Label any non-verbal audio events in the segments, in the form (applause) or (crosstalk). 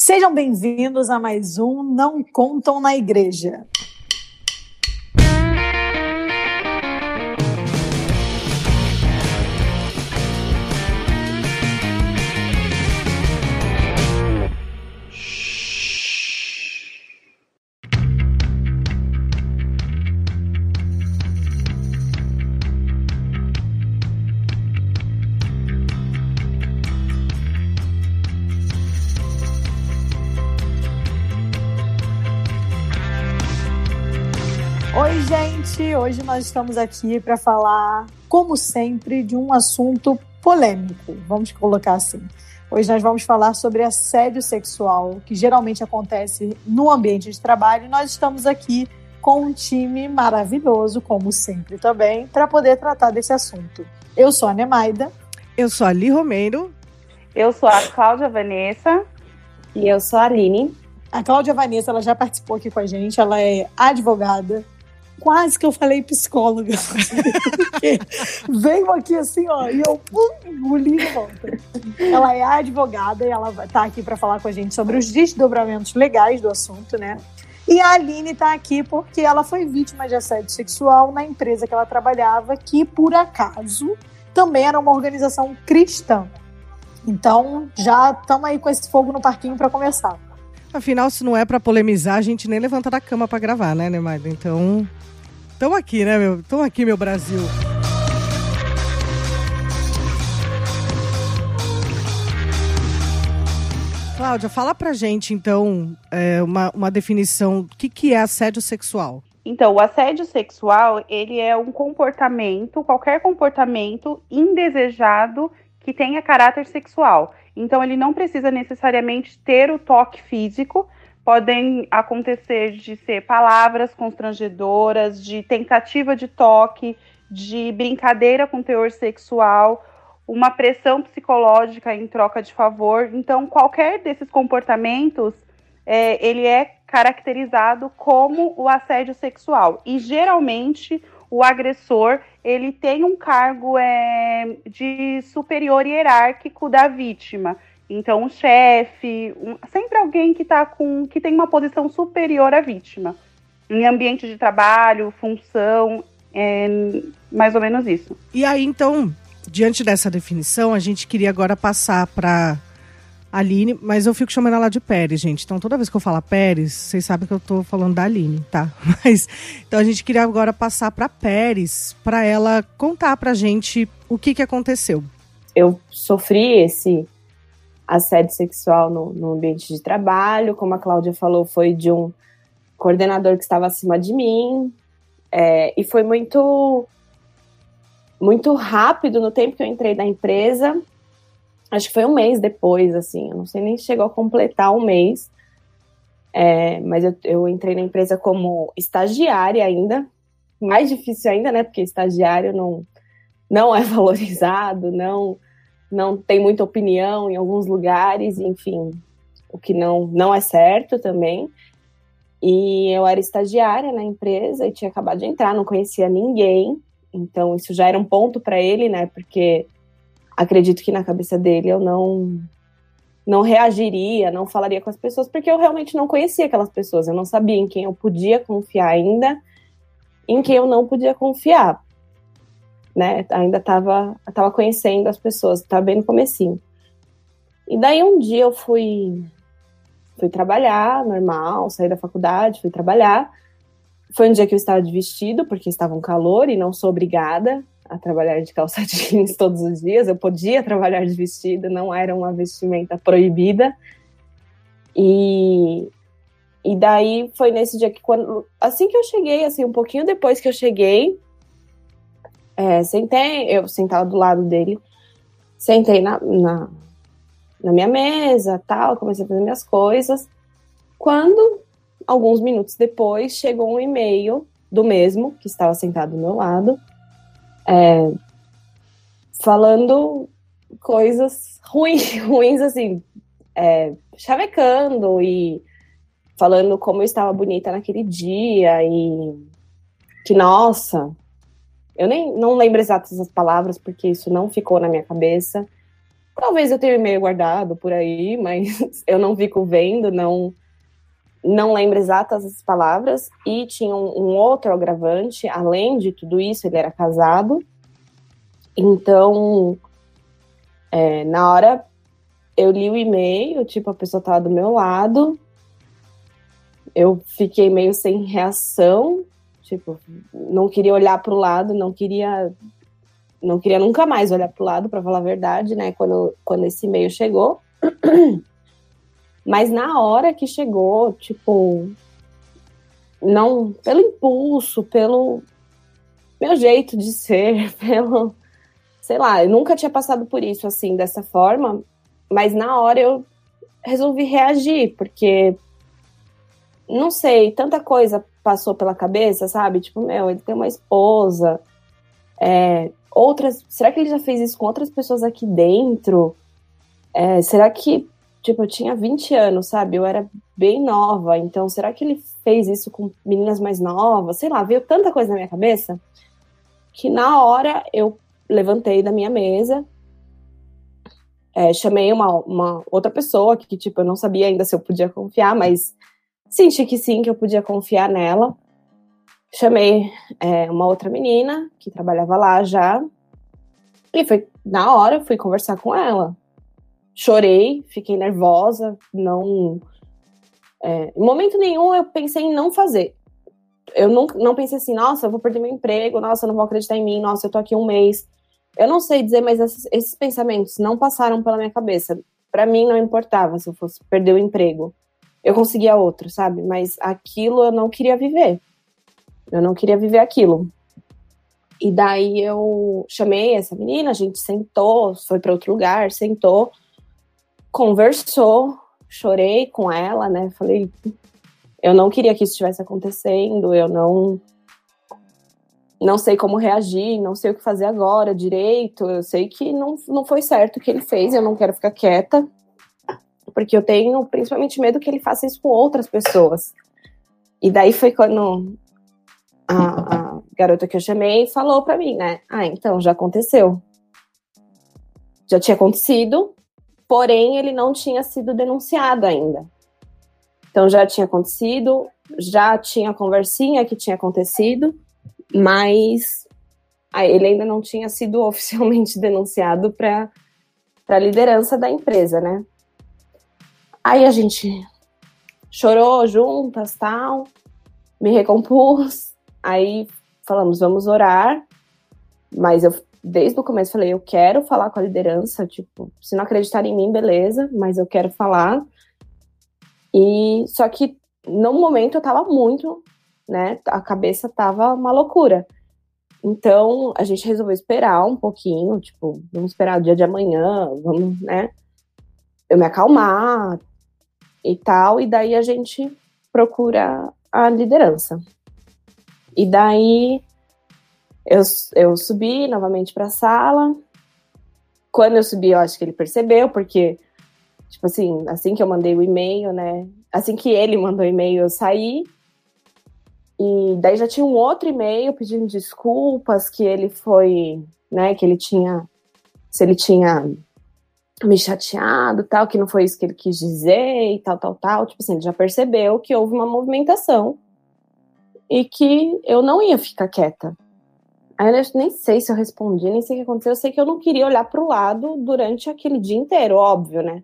Sejam bem-vindos a mais um Não Contam na Igreja. Hoje nós estamos aqui para falar, como sempre, de um assunto polêmico, vamos colocar assim. Hoje nós vamos falar sobre assédio sexual, que geralmente acontece no ambiente de trabalho. E nós estamos aqui com um time maravilhoso, como sempre também, para poder tratar desse assunto. Eu sou a Nemaida. Eu sou a Li Romeiro. Eu sou a Cláudia Vanessa. E eu sou a Aline. A Cláudia Vanessa ela já participou aqui com a gente, ela é advogada, quase que eu falei psicóloga. veio aqui assim, ó, e eu pum, engoli de volta. Ela é advogada e ela tá aqui para falar com a gente sobre os desdobramentos legais do assunto, né? E a Aline está aqui porque ela foi vítima de assédio sexual na empresa que ela trabalhava, que por acaso também era uma organização cristã. Então, já estamos aí com esse fogo no parquinho para começar. Afinal, se não é para polemizar, a gente nem levanta da cama para gravar, né, Nemaida? Então, Estão aqui, né, meu? Estão aqui, meu Brasil. Cláudia, fala pra gente, então, é, uma, uma definição. O que, que é assédio sexual? Então, o assédio sexual, ele é um comportamento, qualquer comportamento indesejado que tenha caráter sexual. Então, ele não precisa necessariamente ter o toque físico, podem acontecer de ser palavras constrangedoras, de tentativa de toque, de brincadeira com teor sexual, uma pressão psicológica em troca de favor. Então, qualquer desses comportamentos, é, ele é caracterizado como o assédio sexual. E geralmente o agressor ele tem um cargo é, de superior hierárquico da vítima. Então, um chefe, um, sempre alguém que tá com que tem uma posição superior à vítima. Em ambiente de trabalho, função, é mais ou menos isso. E aí, então, diante dessa definição, a gente queria agora passar para Aline, mas eu fico chamando ela de Pérez, gente. Então, toda vez que eu falo Pérez, vocês sabem que eu tô falando da Aline, tá? (laughs) Mas então a gente queria agora passar para Pérez, para ela contar pra gente o que que aconteceu. Eu sofri esse assédio sexual no, no ambiente de trabalho, como a Cláudia falou, foi de um coordenador que estava acima de mim, é, e foi muito muito rápido no tempo que eu entrei na empresa. Acho que foi um mês depois, assim, eu não sei nem se chegou a completar um mês. É, mas eu, eu, entrei na empresa como estagiária ainda, mais difícil ainda, né? Porque estagiário não, não é (laughs) valorizado, não não tem muita opinião em alguns lugares, enfim, o que não, não é certo também. E eu era estagiária na empresa e tinha acabado de entrar, não conhecia ninguém, então isso já era um ponto para ele, né? Porque acredito que na cabeça dele eu não não reagiria, não falaria com as pessoas, porque eu realmente não conhecia aquelas pessoas, eu não sabia em quem eu podia confiar ainda, em quem eu não podia confiar né? Ainda estava tava conhecendo as pessoas, estava bem no comecinho. E daí um dia eu fui fui trabalhar, normal, saí da faculdade, fui trabalhar. Foi um dia que eu estava de vestido, porque estava um calor e não sou obrigada a trabalhar de calça (laughs) jeans todos os dias. Eu podia trabalhar de vestido, não era uma vestimenta proibida. E, e daí foi nesse dia que quando assim que eu cheguei, assim, um pouquinho depois que eu cheguei, é, sentei, eu sentava do lado dele, sentei na, na, na minha mesa, tal, comecei a fazer minhas coisas. Quando, alguns minutos depois, chegou um e-mail do mesmo, que estava sentado do meu lado, é, falando coisas ruins, (laughs) ruins assim, é, chavecando e falando como eu estava bonita naquele dia e que, nossa, eu nem não lembro exatas as palavras, porque isso não ficou na minha cabeça. Talvez eu tenha um e-mail guardado por aí, (laughs) mas eu não fico vendo, não não lembro exatas as palavras. E tinha um, um outro agravante, além de tudo isso, ele era casado. Então, é, na hora eu li o e-mail, tipo, a pessoa tava do meu lado. Eu fiquei meio sem reação, tipo, não queria olhar para o lado, não queria não queria nunca mais olhar para o lado, para falar a verdade, né? Quando, quando esse e-mail chegou. (clears throat) Mas na hora que chegou, tipo, não, pelo impulso, pelo meu jeito de ser, (laughs) pelo, sei lá, eu nunca tinha passado por isso assim, dessa forma, mas na hora eu resolvi reagir, porque não sei, tanta coisa passou pela cabeça, sabe? Tipo, meu, ele tem uma esposa, é, outras. Será que ele já fez isso com outras pessoas aqui dentro? É, será que, tipo, eu tinha 20 anos, sabe? Eu era bem nova, então será que ele fez isso com meninas mais novas? Sei lá, veio tanta coisa na minha cabeça que na hora eu levantei da minha mesa, é, chamei uma, uma outra pessoa que, tipo, eu não sabia ainda se eu podia confiar, mas senti que sim, que eu podia confiar nela. Chamei é, uma outra menina que trabalhava lá já. E foi na hora fui conversar com ela. Chorei, fiquei nervosa, não. É, em momento nenhum eu pensei em não fazer. Eu não, não pensei assim, nossa, eu vou perder meu emprego, nossa, eu não vou acreditar em mim, nossa, eu tô aqui um mês. Eu não sei dizer, mas esses, esses pensamentos não passaram pela minha cabeça. Para mim não importava se eu fosse perder o emprego. Eu conseguia outro, sabe? Mas aquilo eu não queria viver. Eu não queria viver aquilo. E daí eu chamei essa menina, a gente sentou, foi para outro lugar, sentou, conversou, chorei com ela, né? Falei, eu não queria que isso estivesse acontecendo, eu não não sei como reagir, não sei o que fazer agora direito. Eu sei que não, não foi certo o que ele fez, eu não quero ficar quieta, porque eu tenho principalmente medo que ele faça isso com outras pessoas. E daí foi quando a, a garota que eu chamei falou para mim, né? Ah, então já aconteceu. Já tinha acontecido, porém ele não tinha sido denunciado ainda. Então já tinha acontecido, já tinha conversinha que tinha acontecido, mas ele ainda não tinha sido (laughs) oficialmente denunciado para a liderança da empresa, né? Aí a gente chorou juntas, tal, me recompus, Aí falamos, vamos orar. Mas eu, desde o começo, falei, eu quero falar com a liderança. Tipo, se não acreditar em mim, beleza, mas eu quero falar. E só que no momento eu tava muito, né? A cabeça tava uma loucura. Então a gente resolveu esperar um pouquinho, tipo, vamos esperar o dia de amanhã, vamos, né? Eu me acalmar e tal, e daí a gente procura a liderança. E daí eu, eu subi novamente para a sala. Quando eu subi, eu acho que ele percebeu, porque, tipo assim, assim que eu mandei o e-mail, né? Assim que ele mandou o e-mail, eu saí. E daí já tinha um outro e-mail pedindo desculpas, que ele foi, né, que ele tinha, se ele tinha me chateado, tal, que não foi isso que ele quis dizer e tal, tal, tal. Tipo assim, ele já percebeu que houve uma movimentação e que eu não ia ficar quieta. Aí eu nem sei se eu respondi, nem sei o que aconteceu. Eu sei que eu não queria olhar para o lado durante aquele dia inteiro, óbvio, né?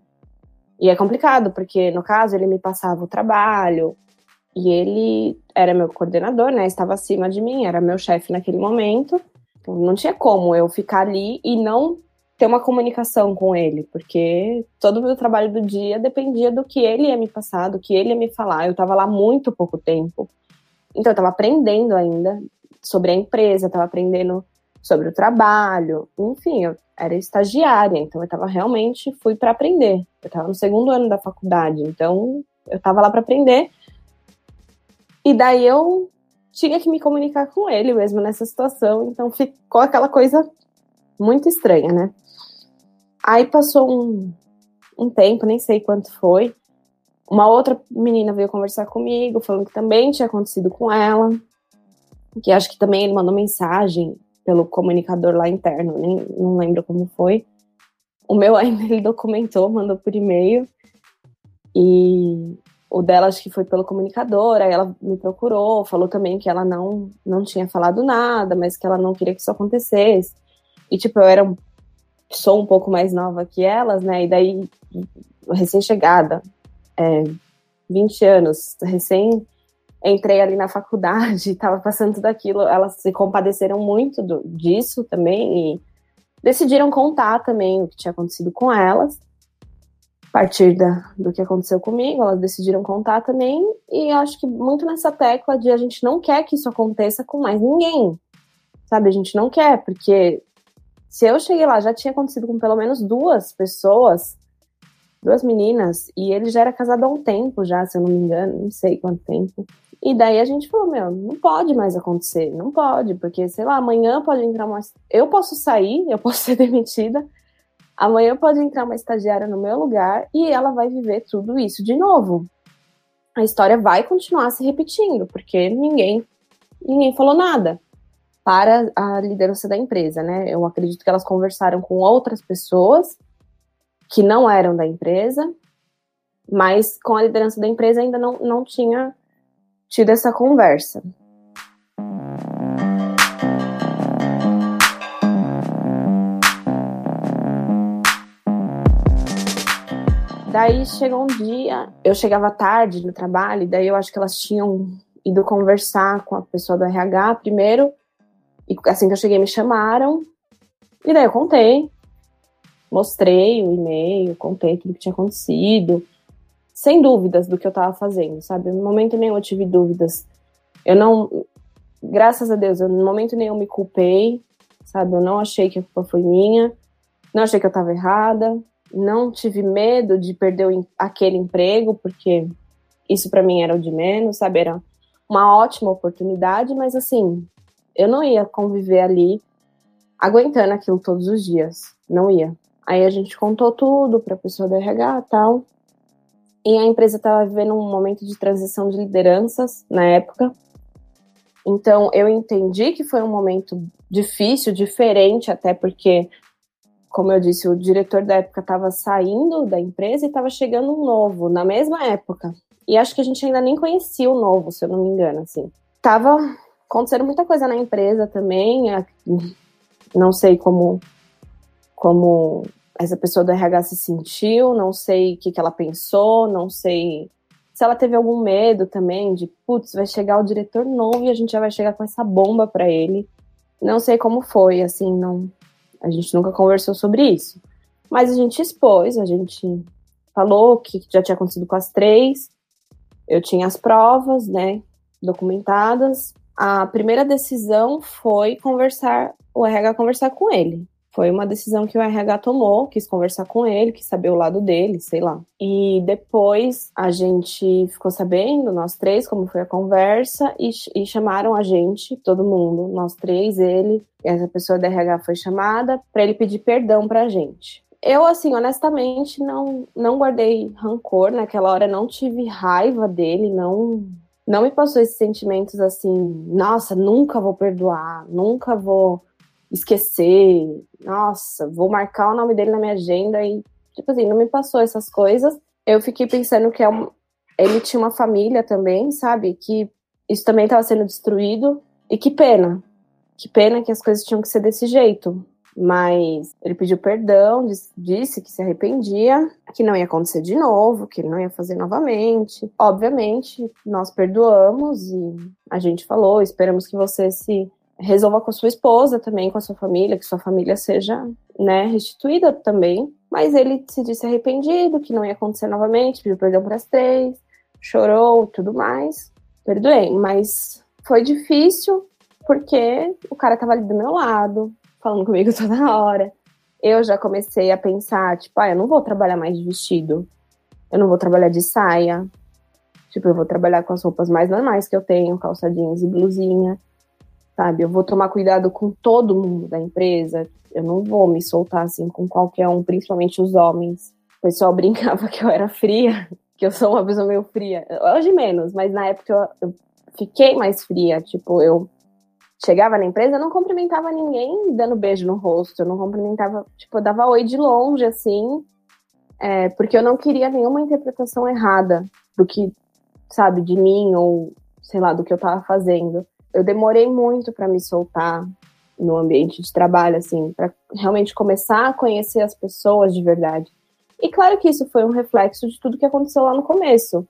E é complicado, porque no caso ele me passava o trabalho e ele era meu coordenador, né? Estava acima de mim, era meu chefe naquele momento. Então não tinha como eu ficar ali e não ter uma comunicação com ele, porque todo o meu trabalho do dia dependia do que ele ia me passar, do que ele ia me falar. Eu estava lá muito pouco tempo. Então, eu estava aprendendo ainda sobre a empresa, estava aprendendo sobre o trabalho, enfim, eu era estagiária, então eu estava realmente fui para aprender. Eu estava no segundo ano da faculdade, então eu estava lá para aprender. E daí eu tinha que me comunicar com ele mesmo nessa situação, então ficou aquela coisa muito estranha, né? Aí passou um, um tempo, nem sei quanto foi, uma outra menina veio conversar comigo, falando que também tinha acontecido com ela, que acho que também ele mandou mensagem pelo comunicador lá interno, nem não lembro como foi. O meu (laughs) ainda ele documentou, mandou por e-mail. E o dela acho que foi pelo comunicador, aí ela me procurou, falou também que ela não, não tinha falado nada, mas que ela não queria que isso acontecesse. E, tipo, eu era, sou um pouco mais nova que elas, né, e daí, recém-chegada, é, 20 anos, recém entrei ali na faculdade, (laughs) estava passando tudo aquilo, elas se compadeceram muito do, disso também e decidiram contar também o que tinha acontecido com elas partir da, do que aconteceu comigo, elas decidiram contar também, e acho que muito nessa tecla de a gente não quer que isso aconteça com mais ninguém, sabe? A gente não quer, porque se eu cheguei lá, já tinha acontecido com pelo menos duas pessoas, duas meninas, e ele já era casado há um tempo já, se eu não me engano, não sei quanto tempo. E daí a gente falou, meu, não pode mais acontecer, não pode, porque, sei lá, amanhã pode entrar uma... Eu posso sair, eu (laughs) posso ser demitida, Amanhã pode entrar uma estagiária no meu lugar e ela vai viver tudo isso de novo. A história vai continuar se repetindo, porque ninguém ninguém falou nada para a liderança da empresa, né? Eu acredito que elas conversaram com outras pessoas que não eram da empresa, mas com a liderança da empresa ainda não, não tinha tido essa conversa. Daí chegou um dia, eu chegava tarde no trabalho, daí eu acho que elas tinham ido conversar com a pessoa do RH primeiro, e assim que eu cheguei me chamaram, e daí eu contei, mostrei o e-mail, contei tudo que tinha acontecido, sem dúvidas do que eu estava fazendo, sabe? No momento nenhum eu tive dúvidas. Eu não, graças a Deus, eu, no momento nenhum me culpei, sabe? Eu não achei que a culpa foi minha, não achei que eu estava errada, não tive medo de perder aquele emprego, porque isso para mim era o de menos, sabe? Era uma ótima oportunidade, mas assim, eu não ia conviver ali aguentando aquilo todos os dias, não ia. Aí a gente contou tudo para a pessoa do RH tal. E a empresa estava vivendo um momento de transição de lideranças na época. Então eu entendi que foi um momento difícil, diferente, até porque como eu disse, o diretor da época estava saindo da empresa e estava chegando um novo na mesma época. E acho que a gente ainda nem conhecia o novo, se eu não me engano, assim. Tava acontecendo muita coisa na empresa também, não sei como como essa pessoa do RH se sentiu, não sei o que, que ela pensou, não sei se ela teve algum medo também de, putz, vai chegar o diretor novo e a gente já vai chegar com essa bomba para ele. Não sei como foi, assim, não a gente nunca conversou sobre isso. Mas a gente expôs, a gente falou que já tinha acontecido com as três. Eu tinha as provas, né, documentadas. A primeira decisão foi conversar, o RH conversar com ele. Foi uma decisão que o RH tomou, quis conversar com ele, quis saber o lado dele, sei lá. E depois a gente ficou sabendo, nós três, como foi a conversa, e, e chamaram a gente, todo mundo, nós três, ele, essa pessoa da RH foi chamada, para ele pedir perdão pra gente. Eu, assim, honestamente, não, não guardei rancor naquela hora, não tive raiva dele, não não me passou esses sentimentos assim, nossa, nunca vou perdoar, nunca vou esquecer, nossa, vou marcar o nome dele na minha agenda e, tipo assim, não me passou essas coisas. Eu fiquei pensando que é um, ele tinha uma família também, sabe? Que isso também estava sendo destruído. E que pena. Que pena que as coisas tinham que ser desse jeito. Mas ele pediu perdão, disse que se arrependia, que não ia acontecer de novo, que ele não ia fazer novamente. Obviamente, nós perdoamos e a gente falou, esperamos que você se resolva com sua esposa também, com a sua família, que sua família seja, né, restituída também. Mas ele se disse arrependido, que não ia acontecer novamente, pediu perdão para as três, chorou, tudo mais. Perdoei, mas foi difícil porque o cara tava ali do meu lado, falando comigo (laughs) toda hora. Eu já comecei a pensar, tipo, ah, eu não vou trabalhar mais de vestido. Eu não vou trabalhar de saia. Tipo, eu vou trabalhar com as roupas mais normais que eu tenho, calça jeans e blusinha sabe? Eu vou tomar cuidado com todo mundo da empresa. Eu não vou me soltar assim com qualquer um, principalmente os homens. O pessoal (laughs) brincava que eu era fria, que eu sou uma pessoa meio fria. Hoje menos, mas na época eu, eu fiquei mais fria. Tipo, eu chegava na empresa, eu não cumprimentava ninguém dando beijo no rosto, eu não cumprimentava, tipo, eu dava oi de longe, assim, é, porque eu não queria nenhuma interpretação errada do que, sabe, de mim ou, sei lá, do que eu tava fazendo. Eu demorei muito para me soltar no ambiente de trabalho, assim, para realmente começar a conhecer as pessoas de verdade. E claro que isso foi um reflexo de tudo que aconteceu lá no começo.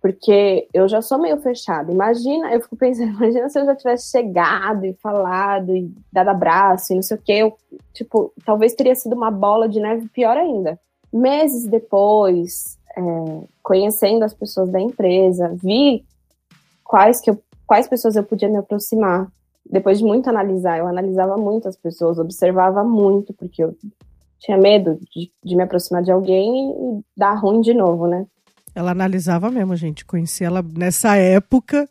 Porque eu já sou meio fechada. Imagina, eu fico pensando, (laughs) imagina se eu já tivesse chegado e falado e dado abraço e não sei o quê. Eu, tipo, talvez teria sido uma bola de neve pior ainda. Meses depois, é, conhecendo as pessoas da empresa, vi quais, que eu, quais pessoas eu podia me aproximar. Depois de muito analisar, eu analisava muito as pessoas, observava muito, porque eu tinha medo de, de me aproximar de alguém e dar ruim de novo, né? Ela analisava mesmo, gente. Conheci ela nessa época.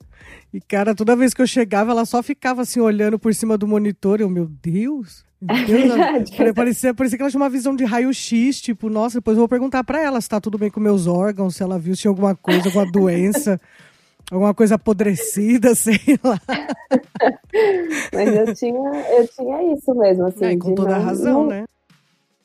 E, cara, toda vez que eu chegava, ela só ficava assim, olhando por cima do monitor. Eu, meu Deus. Meu Deus ela, parecia, parecia que ela tinha uma visão de raio-x, tipo, nossa, depois eu vou perguntar para ela se tá tudo bem com meus órgãos, se ela viu se tinha alguma coisa, alguma doença, (laughs) alguma coisa apodrecida, (laughs) sei lá. Mas eu tinha, eu tinha isso mesmo, assim. É, com toda não, razão, não, né?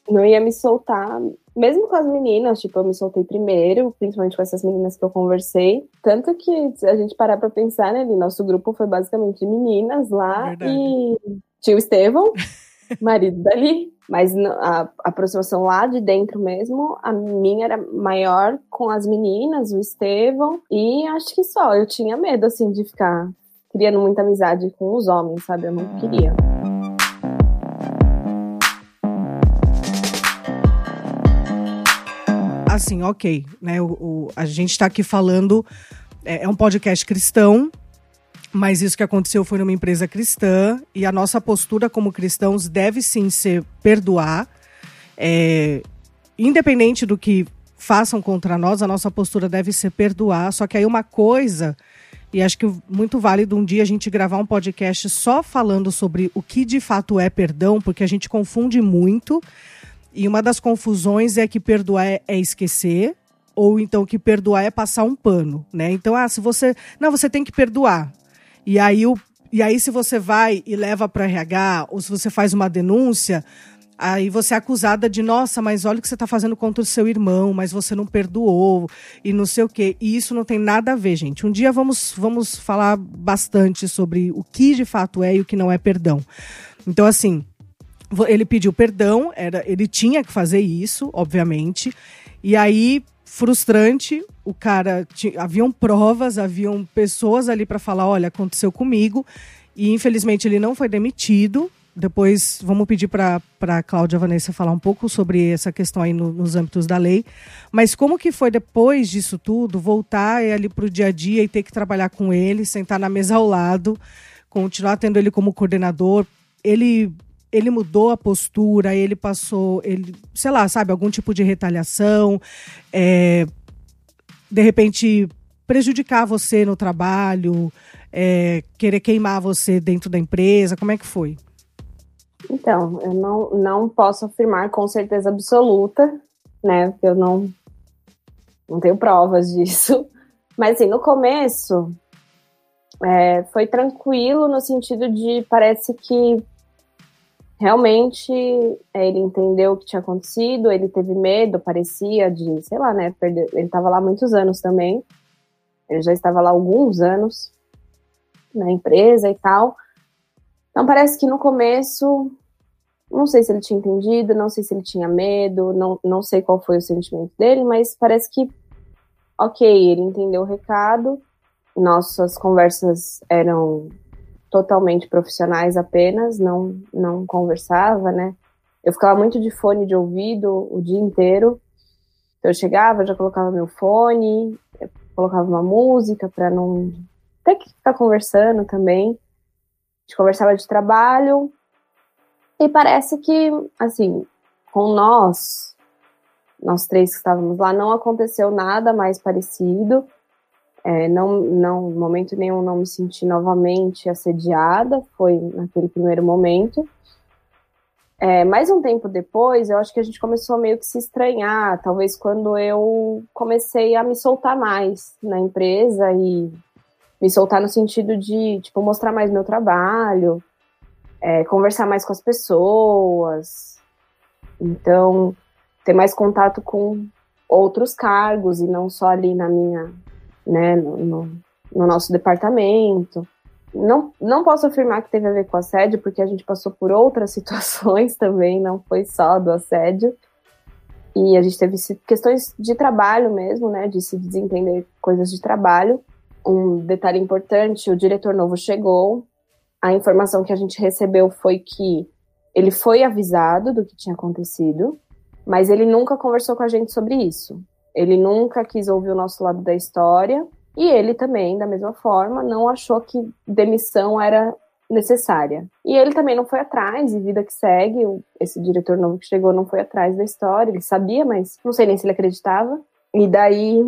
Não ia me soltar mesmo com as meninas, tipo, eu me soltei primeiro, principalmente com essas meninas que eu conversei. Tanto que, se a gente parar pra pensar, né, nosso grupo foi basicamente de meninas lá Verdade. e tio Estevão, (laughs) marido dali. Mas a, aproximação lá de dentro mesmo, a minha era maior com as meninas, o Estevão, e acho que só. Eu tinha medo, assim, de ficar criando muita amizade com os homens, sabe? Eu não queria. assim, ok, né? O, o a gente está aqui falando, é, é um podcast cristão, mas isso que aconteceu foi numa empresa cristã e a nossa postura como cristãos deve sim ser perdoar, é, independente do que façam contra nós, a nossa postura deve ser perdoar. Só que aí uma coisa, e acho que muito válido um dia a gente gravar um podcast só falando sobre o que de fato é perdão, porque a gente confunde muito. E uma das confusões é que perdoar é, é esquecer, ou então que perdoar é passar um pano, né? Então, ah, se você. Não, você tem que perdoar. E aí, o, e aí se você vai e leva para RH, ou se você faz uma denúncia, aí você é acusada de, nossa, mas olha o que você está fazendo contra o seu irmão, mas você não perdoou, e não sei o quê. E isso não tem nada a ver, gente. Um dia vamos, vamos falar bastante sobre o que de fato é e o que não é perdão. Então, assim, ele pediu perdão, era, ele tinha que fazer isso, obviamente. E aí, frustrante, o cara tinha, haviam provas, haviam pessoas ali para falar, olha, aconteceu comigo. E infelizmente ele não foi demitido. Depois vamos pedir para a Cláudia Vanessa falar um pouco sobre essa questão aí no, nos âmbitos da lei. Mas como que foi depois disso tudo, voltar ali para o dia a dia e ter que trabalhar com ele, sentar na mesa ao lado, continuar tendo ele como coordenador? Ele ele mudou a postura, ele passou, ele, sei lá, sabe, algum tipo de retaliação, é, de repente prejudicar você no trabalho, é, querer queimar você dentro da empresa, como é que foi? Então, eu não, não posso afirmar com certeza absoluta, né, eu não, não tenho provas (laughs) disso, mas assim, no começo é, foi tranquilo no sentido de parece que realmente é, ele entendeu o que tinha acontecido, ele teve medo, parecia de, sei lá, né, perder, ele estava lá muitos anos também, ele já estava lá alguns anos na empresa e tal. Então parece que no começo, não sei se ele tinha entendido, não sei se ele tinha medo, não, não sei qual foi o sentimento dele, mas parece que, ok, ele entendeu o recado, nossas conversas eram totalmente profissionais apenas, não, não conversava, né? Eu ficava muito de fone de ouvido o dia inteiro. Então, eu chegava, já colocava meu fone, colocava uma música para não ter que ficar conversando também. A gente conversava de trabalho. E parece que, assim, com nós, nós três que estávamos lá, não aconteceu nada mais parecido. É, não, não, momento nenhum não me senti novamente assediada, foi naquele primeiro momento. É, mais um tempo depois, eu acho que a gente começou meio que se estranhar, talvez quando eu comecei a me soltar mais na empresa e Me soltar no sentido de, tipo, mostrar mais meu trabalho, é, conversar mais com as pessoas. Então, ter mais contato com outros cargos e não só ali na minha, né, no, no, no nosso departamento. Não, não posso afirmar que teve a ver com assédio, porque a gente passou por outras (laughs) situações também, não foi só do assédio. E a gente teve questões de trabalho mesmo, né, de se desentender coisas de trabalho. Um detalhe importante, o diretor novo chegou, a informação que a gente recebeu foi que ele foi avisado do que tinha acontecido, mas ele nunca conversou com a gente sobre isso. Ele nunca quis ouvir o nosso lado da história e ele também, da mesma forma, não achou que demissão era necessária. E ele também não foi atrás, e vida que segue, esse diretor novo que chegou não foi atrás da história, ele sabia, mas não sei nem se ele acreditava. E daí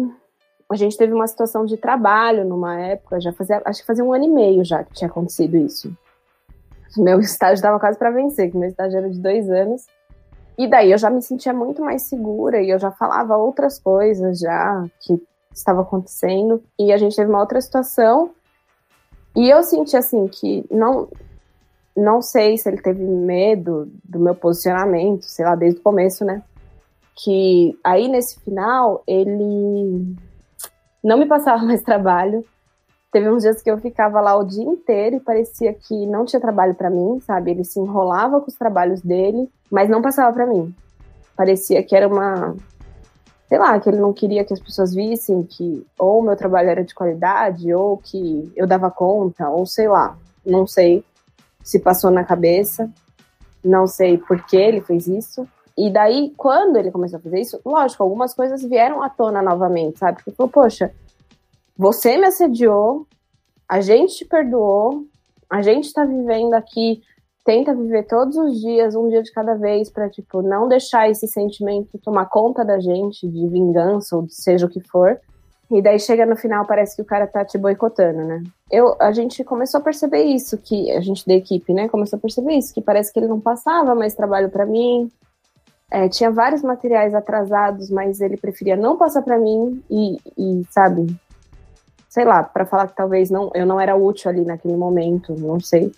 a gente teve uma situação de trabalho numa época, já fazia, acho que fazia um ano e meio já que tinha acontecido isso. Meu (laughs) estágio estava quase para vencer, que meu estágio era de dois anos. E daí eu já me sentia muito mais segura e eu já falava outras coisas já que estava acontecendo. E a gente teve uma outra situação e eu senti assim que não não sei se ele teve medo do meu posicionamento, sei lá, desde o começo, né? Que aí nesse final ele não me passava (laughs) mais trabalho. Teve uns dias que eu ficava lá o dia inteiro e parecia que não tinha trabalho para mim, sabe? Ele se enrolava com os trabalhos dele, mas não passava para mim. Parecia que era uma sei lá, que ele não queria que as pessoas vissem que ou meu trabalho era de qualidade, ou que eu dava conta, ou sei lá, não sei se passou na cabeça, não sei por que ele fez isso. E daí, quando ele começou a fazer isso, lógico, algumas coisas vieram à tona novamente, sabe? Porque falou, poxa, você me assediou, a gente te perdoou, a gente tá vivendo aqui, tenta viver todos os dias, um dia de cada vez, para tipo, não deixar esse sentimento tomar conta da gente, de vingança, ou seja o que for. E daí chega no final, parece que o cara tá te boicotando, né? Eu, a gente começou a perceber isso, que a gente da equipe, né, começou a perceber isso, que parece que ele não passava mais trabalho para mim, é, tinha vários materiais atrasados, mas ele preferia não passar para mim e, e, sabe, sei lá, para falar que talvez não, eu não era útil ali naquele momento, não sei.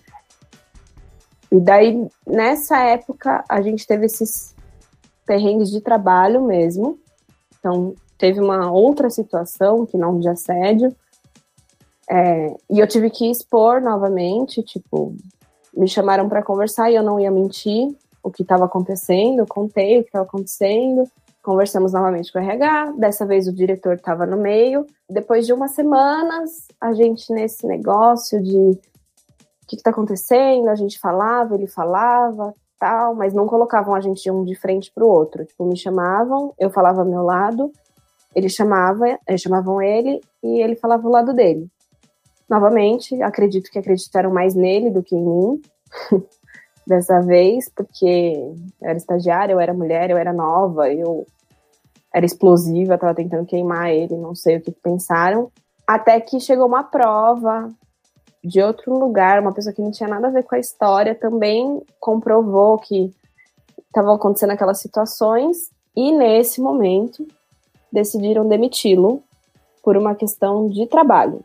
E daí, nessa época, a gente teve esses perrengues de trabalho mesmo. Então, teve uma outra situação que não de assédio. É, e eu tive que expor novamente, tipo, me chamaram para conversar e eu não ia mentir o que estava acontecendo, contei o que estava acontecendo, conversamos novamente com o RH, dessa vez o diretor estava no meio. Depois de umas semanas, a gente nesse negócio de o que está acontecendo, a gente falava, ele falava, tal, mas não colocavam a gente um de frente para o outro. Tipo, me chamavam, eu falava ao meu lado, ele chamava, eles chamavam ele e ele falava o lado dele. Novamente, acredito que acreditaram mais nele do que em mim. (laughs) dessa vez, porque eu era estagiária, eu era mulher, eu era nova, eu era explosiva, estava tentando queimar ele, não sei o que pensaram. Até que chegou uma prova de outro lugar, uma pessoa que não tinha nada a ver com a história, também comprovou que estavam acontecendo aquelas situações e nesse momento decidiram demiti-lo por uma questão de trabalho.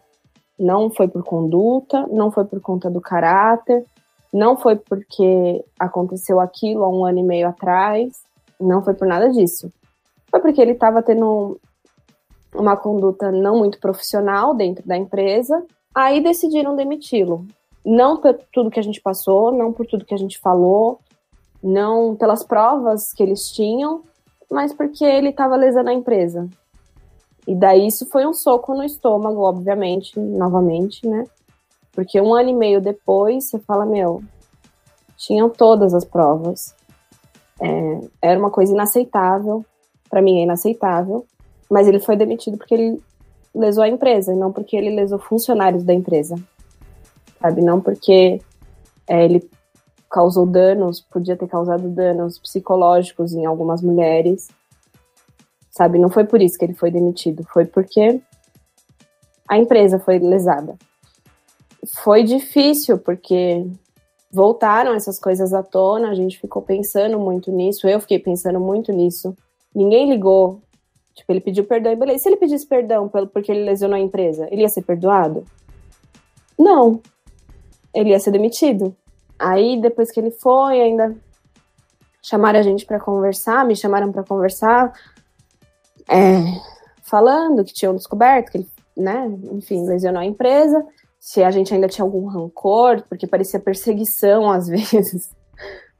Não foi por conduta, não foi por conta do caráter, não foi porque aconteceu aquilo há um ano e meio atrás, não foi por nada disso. Foi porque ele estava tendo uma conduta não muito profissional dentro da empresa, aí decidiram demiti-lo. Não por tudo que a gente passou, não por tudo que a gente falou, não pelas provas que eles tinham, mas porque ele estava lesando a empresa. E daí isso foi um soco no estômago, obviamente, novamente, né? Porque um ano e meio depois, você fala, meu, tinham todas as provas. É, era uma coisa inaceitável. Para mim é inaceitável. Mas ele foi demitido porque ele lesou a empresa, não porque ele lesou funcionários da empresa. Sabe? Não porque é, ele causou danos, podia ter causado danos psicológicos em algumas mulheres. Sabe? Não foi por isso que ele foi demitido. Foi porque a empresa foi lesada foi difícil, porque voltaram essas coisas à tona, a gente ficou pensando muito nisso, eu fiquei pensando muito nisso. Ninguém ligou. Tipo, ele pediu perdão e beleza. Se ele pedisse perdão pelo, porque ele lesionou a empresa, ele ia ser perdoado? Não. Ele ia ser demitido. Aí, depois que ele foi, ainda chamaram a gente para conversar, me chamaram para conversar, é, falando que tinham descoberto que ele, né, enfim, lesionou a empresa, se a gente ainda tinha algum rancor, porque parecia perseguição às (laughs) vezes,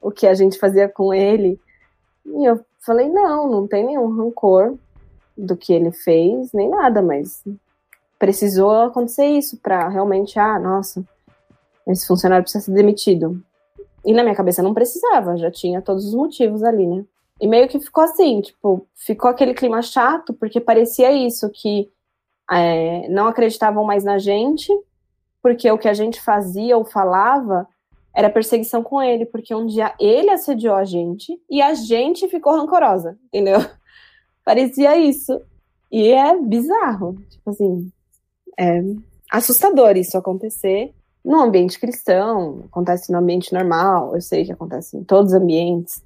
o que a gente fazia com ele. E eu falei: não, não tem nenhum rancor do que ele fez, nem nada, mas precisou acontecer isso para realmente, ah, nossa, esse funcionário precisa ser demitido. E na minha cabeça não precisava, já tinha todos os motivos ali, né? E meio que ficou assim, tipo, ficou aquele clima chato, porque parecia isso, que é, não acreditavam mais na gente, porque o que a gente fazia ou falava era perseguição com ele, porque um dia ele assediou a gente e a gente ficou rancorosa, entendeu? (laughs) Parecia isso. E é bizarro, tipo assim, é assustador isso acontecer no ambiente cristão, acontece no ambiente normal, eu sei que acontece em todos os ambientes,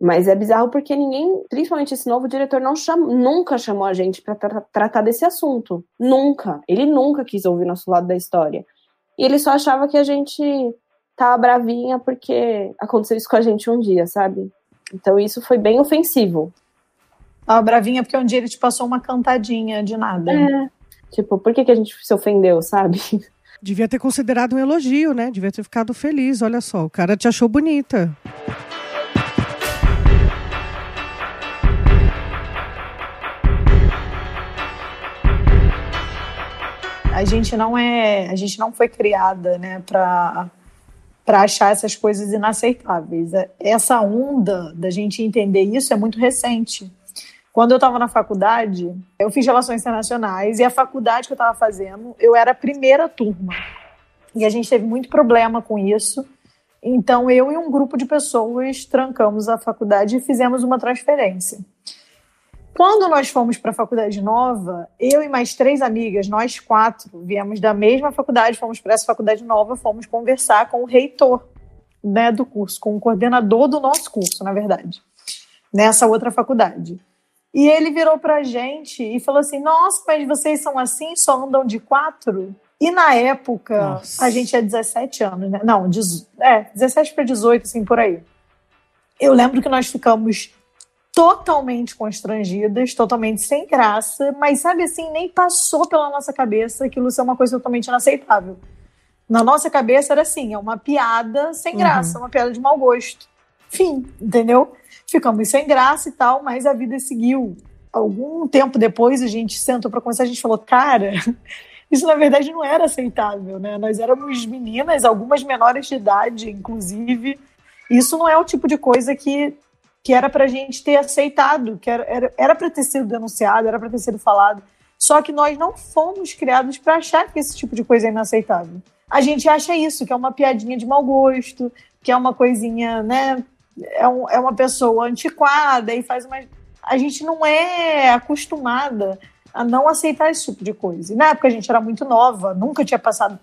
mas é bizarro porque ninguém, principalmente esse novo diretor, não cham, nunca chamou a gente para tra tratar desse assunto. Nunca. Ele nunca quis ouvir nosso lado da história. E ele só achava que a gente tava bravinha porque aconteceu isso com a gente um dia, sabe? Então isso foi bem ofensivo. Tava bravinha porque um dia ele te passou uma cantadinha de nada. É. Tipo, por que, que a gente se ofendeu, sabe? (laughs) Devia ter considerado um elogio, né? Devia ter ficado feliz. Olha só, o cara te achou bonita. A gente não é, a gente não foi criada, né, para para achar essas coisas inaceitáveis. Essa onda da gente entender isso é muito recente. Quando eu estava na faculdade, eu fiz relações internacionais e a faculdade que eu estava fazendo, eu era a primeira turma. E a gente teve muito problema com isso. Então eu e um grupo de pessoas trancamos a faculdade e fizemos uma transferência. Quando nós fomos para a faculdade nova, eu e mais três amigas, nós quatro, viemos da mesma faculdade, fomos para essa faculdade nova, fomos conversar com o reitor né, do curso, com o coordenador do nosso curso, na verdade, nessa outra faculdade. E ele virou pra gente e falou assim: Nossa, mas vocês são assim, só andam de quatro? E na época, Nossa. a gente tinha 17 anos, né? Não, é, 17 para 18, assim, por aí. Eu lembro que nós ficamos totalmente constrangidas, totalmente sem graça, mas sabe assim, nem passou pela nossa cabeça aquilo ser uma coisa totalmente inaceitável. Na nossa cabeça era assim, é uma piada sem graça, uhum. uma piada de mau gosto. Fim, entendeu? ficamos sem graça e tal, mas a vida seguiu. Algum tempo depois a gente sentou para conversar, a gente falou, cara, (laughs) isso na verdade não era aceitável, né? Nós éramos meninas, algumas menores de idade, inclusive. Isso não é o tipo de coisa que, que era para a gente ter aceitado, que era para ter sido denunciado, era para ter sido falado. Só que nós não fomos criados para achar que esse tipo de coisa é inaceitável. A gente acha isso, que é uma piadinha de mau gosto, que é uma coisinha, né, é, um, é uma pessoa antiquada e faz uma. A gente não é acostumada a não aceitar esse tipo de coisa. E na época a gente era muito nova, nunca tinha passado.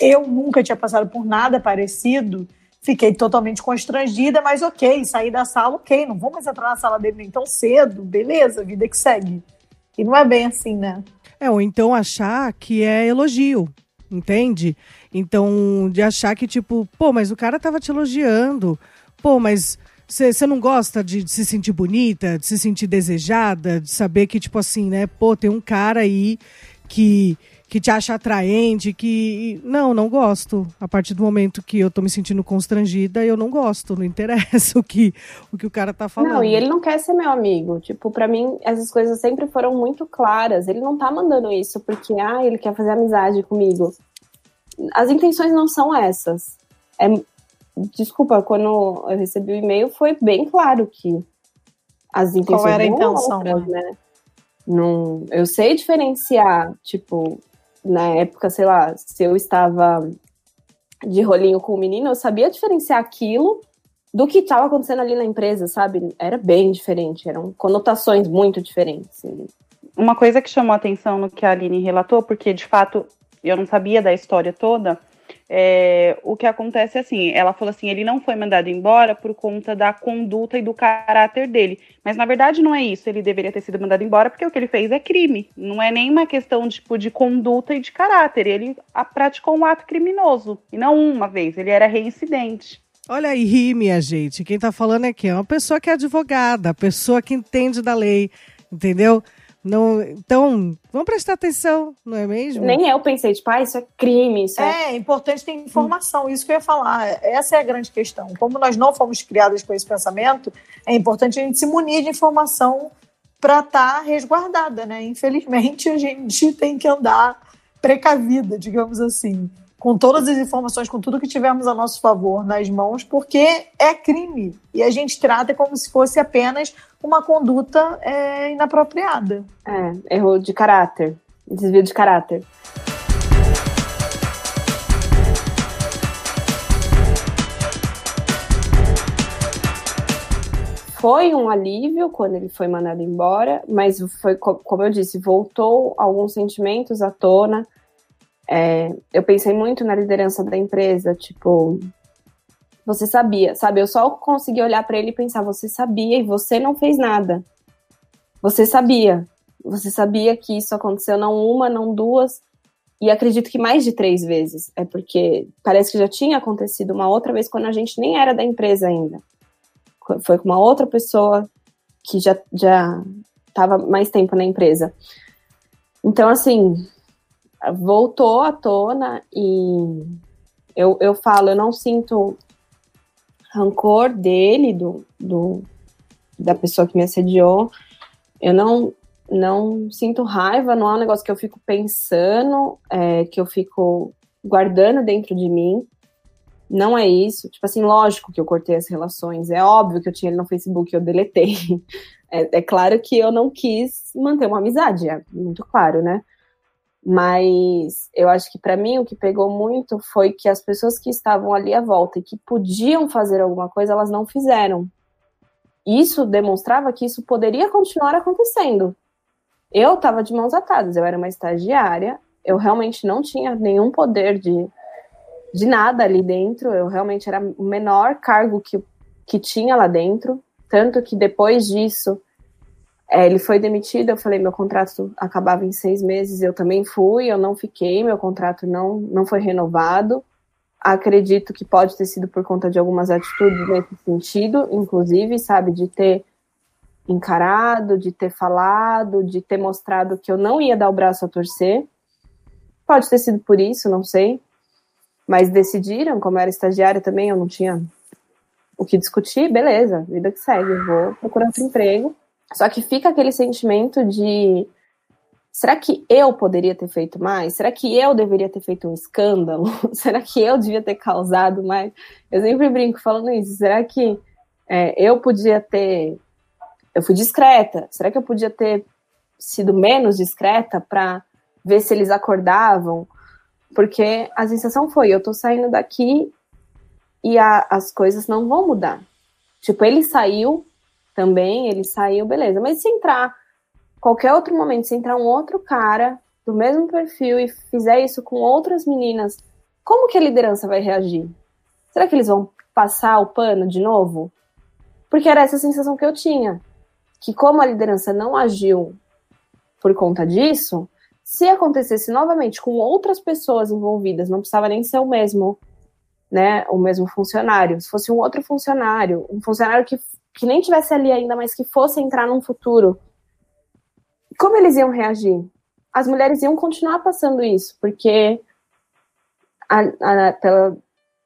Eu nunca tinha passado por nada parecido. Fiquei totalmente constrangida, mas ok, saí da sala, ok, não vou mais entrar na sala dele nem tão cedo, beleza, vida que segue. E não é bem assim, né? É, ou então achar que é elogio, entende? Então, de achar que, tipo, pô, mas o cara tava te elogiando, pô, mas você não gosta de, de, se sentir bonita, de se sentir desejada, de saber que, tipo assim, né, pô, tem um cara aí que, que te acha atraente, que. Não, não gosto. A partir do momento que eu tô me sentindo constrangida, eu não gosto, não interessa (laughs) o que o, que o cara tá falando. Não, e ele não quer ser meu amigo. Tipo, para mim, essas coisas sempre foram muito claras. Ele não tá mandando isso porque, ah, ele quer fazer amizade comigo. As intenções não são essas. É, desculpa, quando eu recebi o e-mail foi bem claro que as intenções Qual era a intenção, outras, né? Não, eu sei diferenciar, tipo, na época, sei lá, se eu estava de rolinho com o menino, eu sabia diferenciar aquilo do que estava acontecendo ali na empresa, sabe? Era bem diferente, eram conotações muito diferentes. Uma coisa que chamou a atenção no que a Aline relatou, porque de fato eu não sabia da história toda, É, o que acontece é assim, ela falou assim, ele não foi mandado embora por conta da conduta e do caráter dele. Mas na verdade não é isso, ele deveria ter sido mandado embora porque o que ele fez é crime. Não é nem uma questão tipo, de conduta e de caráter. Ele praticou um ato criminoso. E não uma vez, ele era reincidente. Olha aí, ri, minha gente. Quem tá falando é quem? É uma pessoa que é advogada, pessoa que entende da lei, entendeu? Não, então, vamos prestar atenção, não é mesmo? Nem eu pensei, tipo, ah, isso é crime. Isso é... é importante ter informação, isso que eu ia falar. Essa é a grande questão. Como nós não fomos criadas com esse pensamento, é importante a gente se munir de informação para estar tá resguardada, né? Infelizmente, a gente tem que andar precavida, digamos assim com todas as informações, com tudo que tivermos a nosso favor nas mãos, porque é crime. E a gente trata como se fosse apenas uma conduta é, inapropriada. É, erro de caráter, desvio de caráter. Foi um alívio quando ele foi mandado embora, mas foi, como eu disse, voltou alguns sentimentos à tona é, eu pensei muito na liderança da empresa, tipo, você sabia, sabe? Eu só consegui olhar para ele e pensar, você sabia e você não fez nada. Você sabia. Você sabia que isso aconteceu não uma, não duas, e acredito que mais de três vezes. É porque parece que já tinha acontecido uma outra vez quando a gente nem era da empresa ainda. Foi com uma outra pessoa que já já estava mais tempo na empresa. Então, assim, voltou à tona e eu, eu falo, eu não sinto rancor dele, do, do, da pessoa que me assediou, eu não, não sinto raiva, não é um negócio que eu fico pensando, é, que eu fico guardando dentro de mim. Não é isso. Tipo assim, lógico que eu cortei as relações. É óbvio que eu tinha ele no Facebook e eu deletei. (laughs) É, é claro que eu não quis manter uma amizade, é muito claro, né? Mas eu acho que para mim o que pegou muito foi que as pessoas que estavam ali à volta e que podiam fazer alguma coisa, elas não fizeram. Isso demonstrava que isso poderia continuar acontecendo. Eu estava de mãos atadas, eu era uma estagiária, eu realmente não tinha nenhum poder de, de nada ali dentro, eu realmente era o menor cargo que, que tinha lá dentro. Tanto que depois disso, é, ele foi demitido, eu falei, meu contrato acabava em seis meses, eu também fui, eu não fiquei, meu contrato não, não foi renovado. Acredito que pode ter sido por conta de algumas atitudes nesse sentido, inclusive, sabe, de ter encarado, de ter falado, de ter mostrado que eu não ia dar o braço a torcer. Pode ter sido por isso, não sei. Mas decidiram, como eu era estagiária também, eu não tinha o que discutir, beleza, vida que segue, vou procurar outro emprego. Só que fica aquele sentimento de será que eu poderia ter feito mais? Será que eu deveria ter feito um escândalo? (laughs) será que eu devia ter causado mais? Eu sempre brinco falando isso. Será que é, eu podia ter. Eu fui discreta. Será que eu podia ter sido menos discreta para ver se eles acordavam? Porque a sensação foi: eu tô saindo daqui e a, as coisas não vão mudar. Tipo, ele saiu, também, ele saiu, beleza. Mas se entrar qualquer outro momento, se entrar um outro cara do mesmo perfil e fizer isso com outras meninas, como que a liderança vai reagir? Será que eles vão passar o pano de novo? Porque era essa sensação que eu tinha. Que como a liderança não agiu por conta disso, se acontecesse novamente com outras pessoas envolvidas, não precisava nem ser o mesmo, né, o mesmo funcionário. Se fosse um outro funcionário, um funcionário que que nem tivesse ali ainda, mas que fosse entrar num futuro, como eles iam reagir? As mulheres iam continuar passando isso, porque a, a, pela,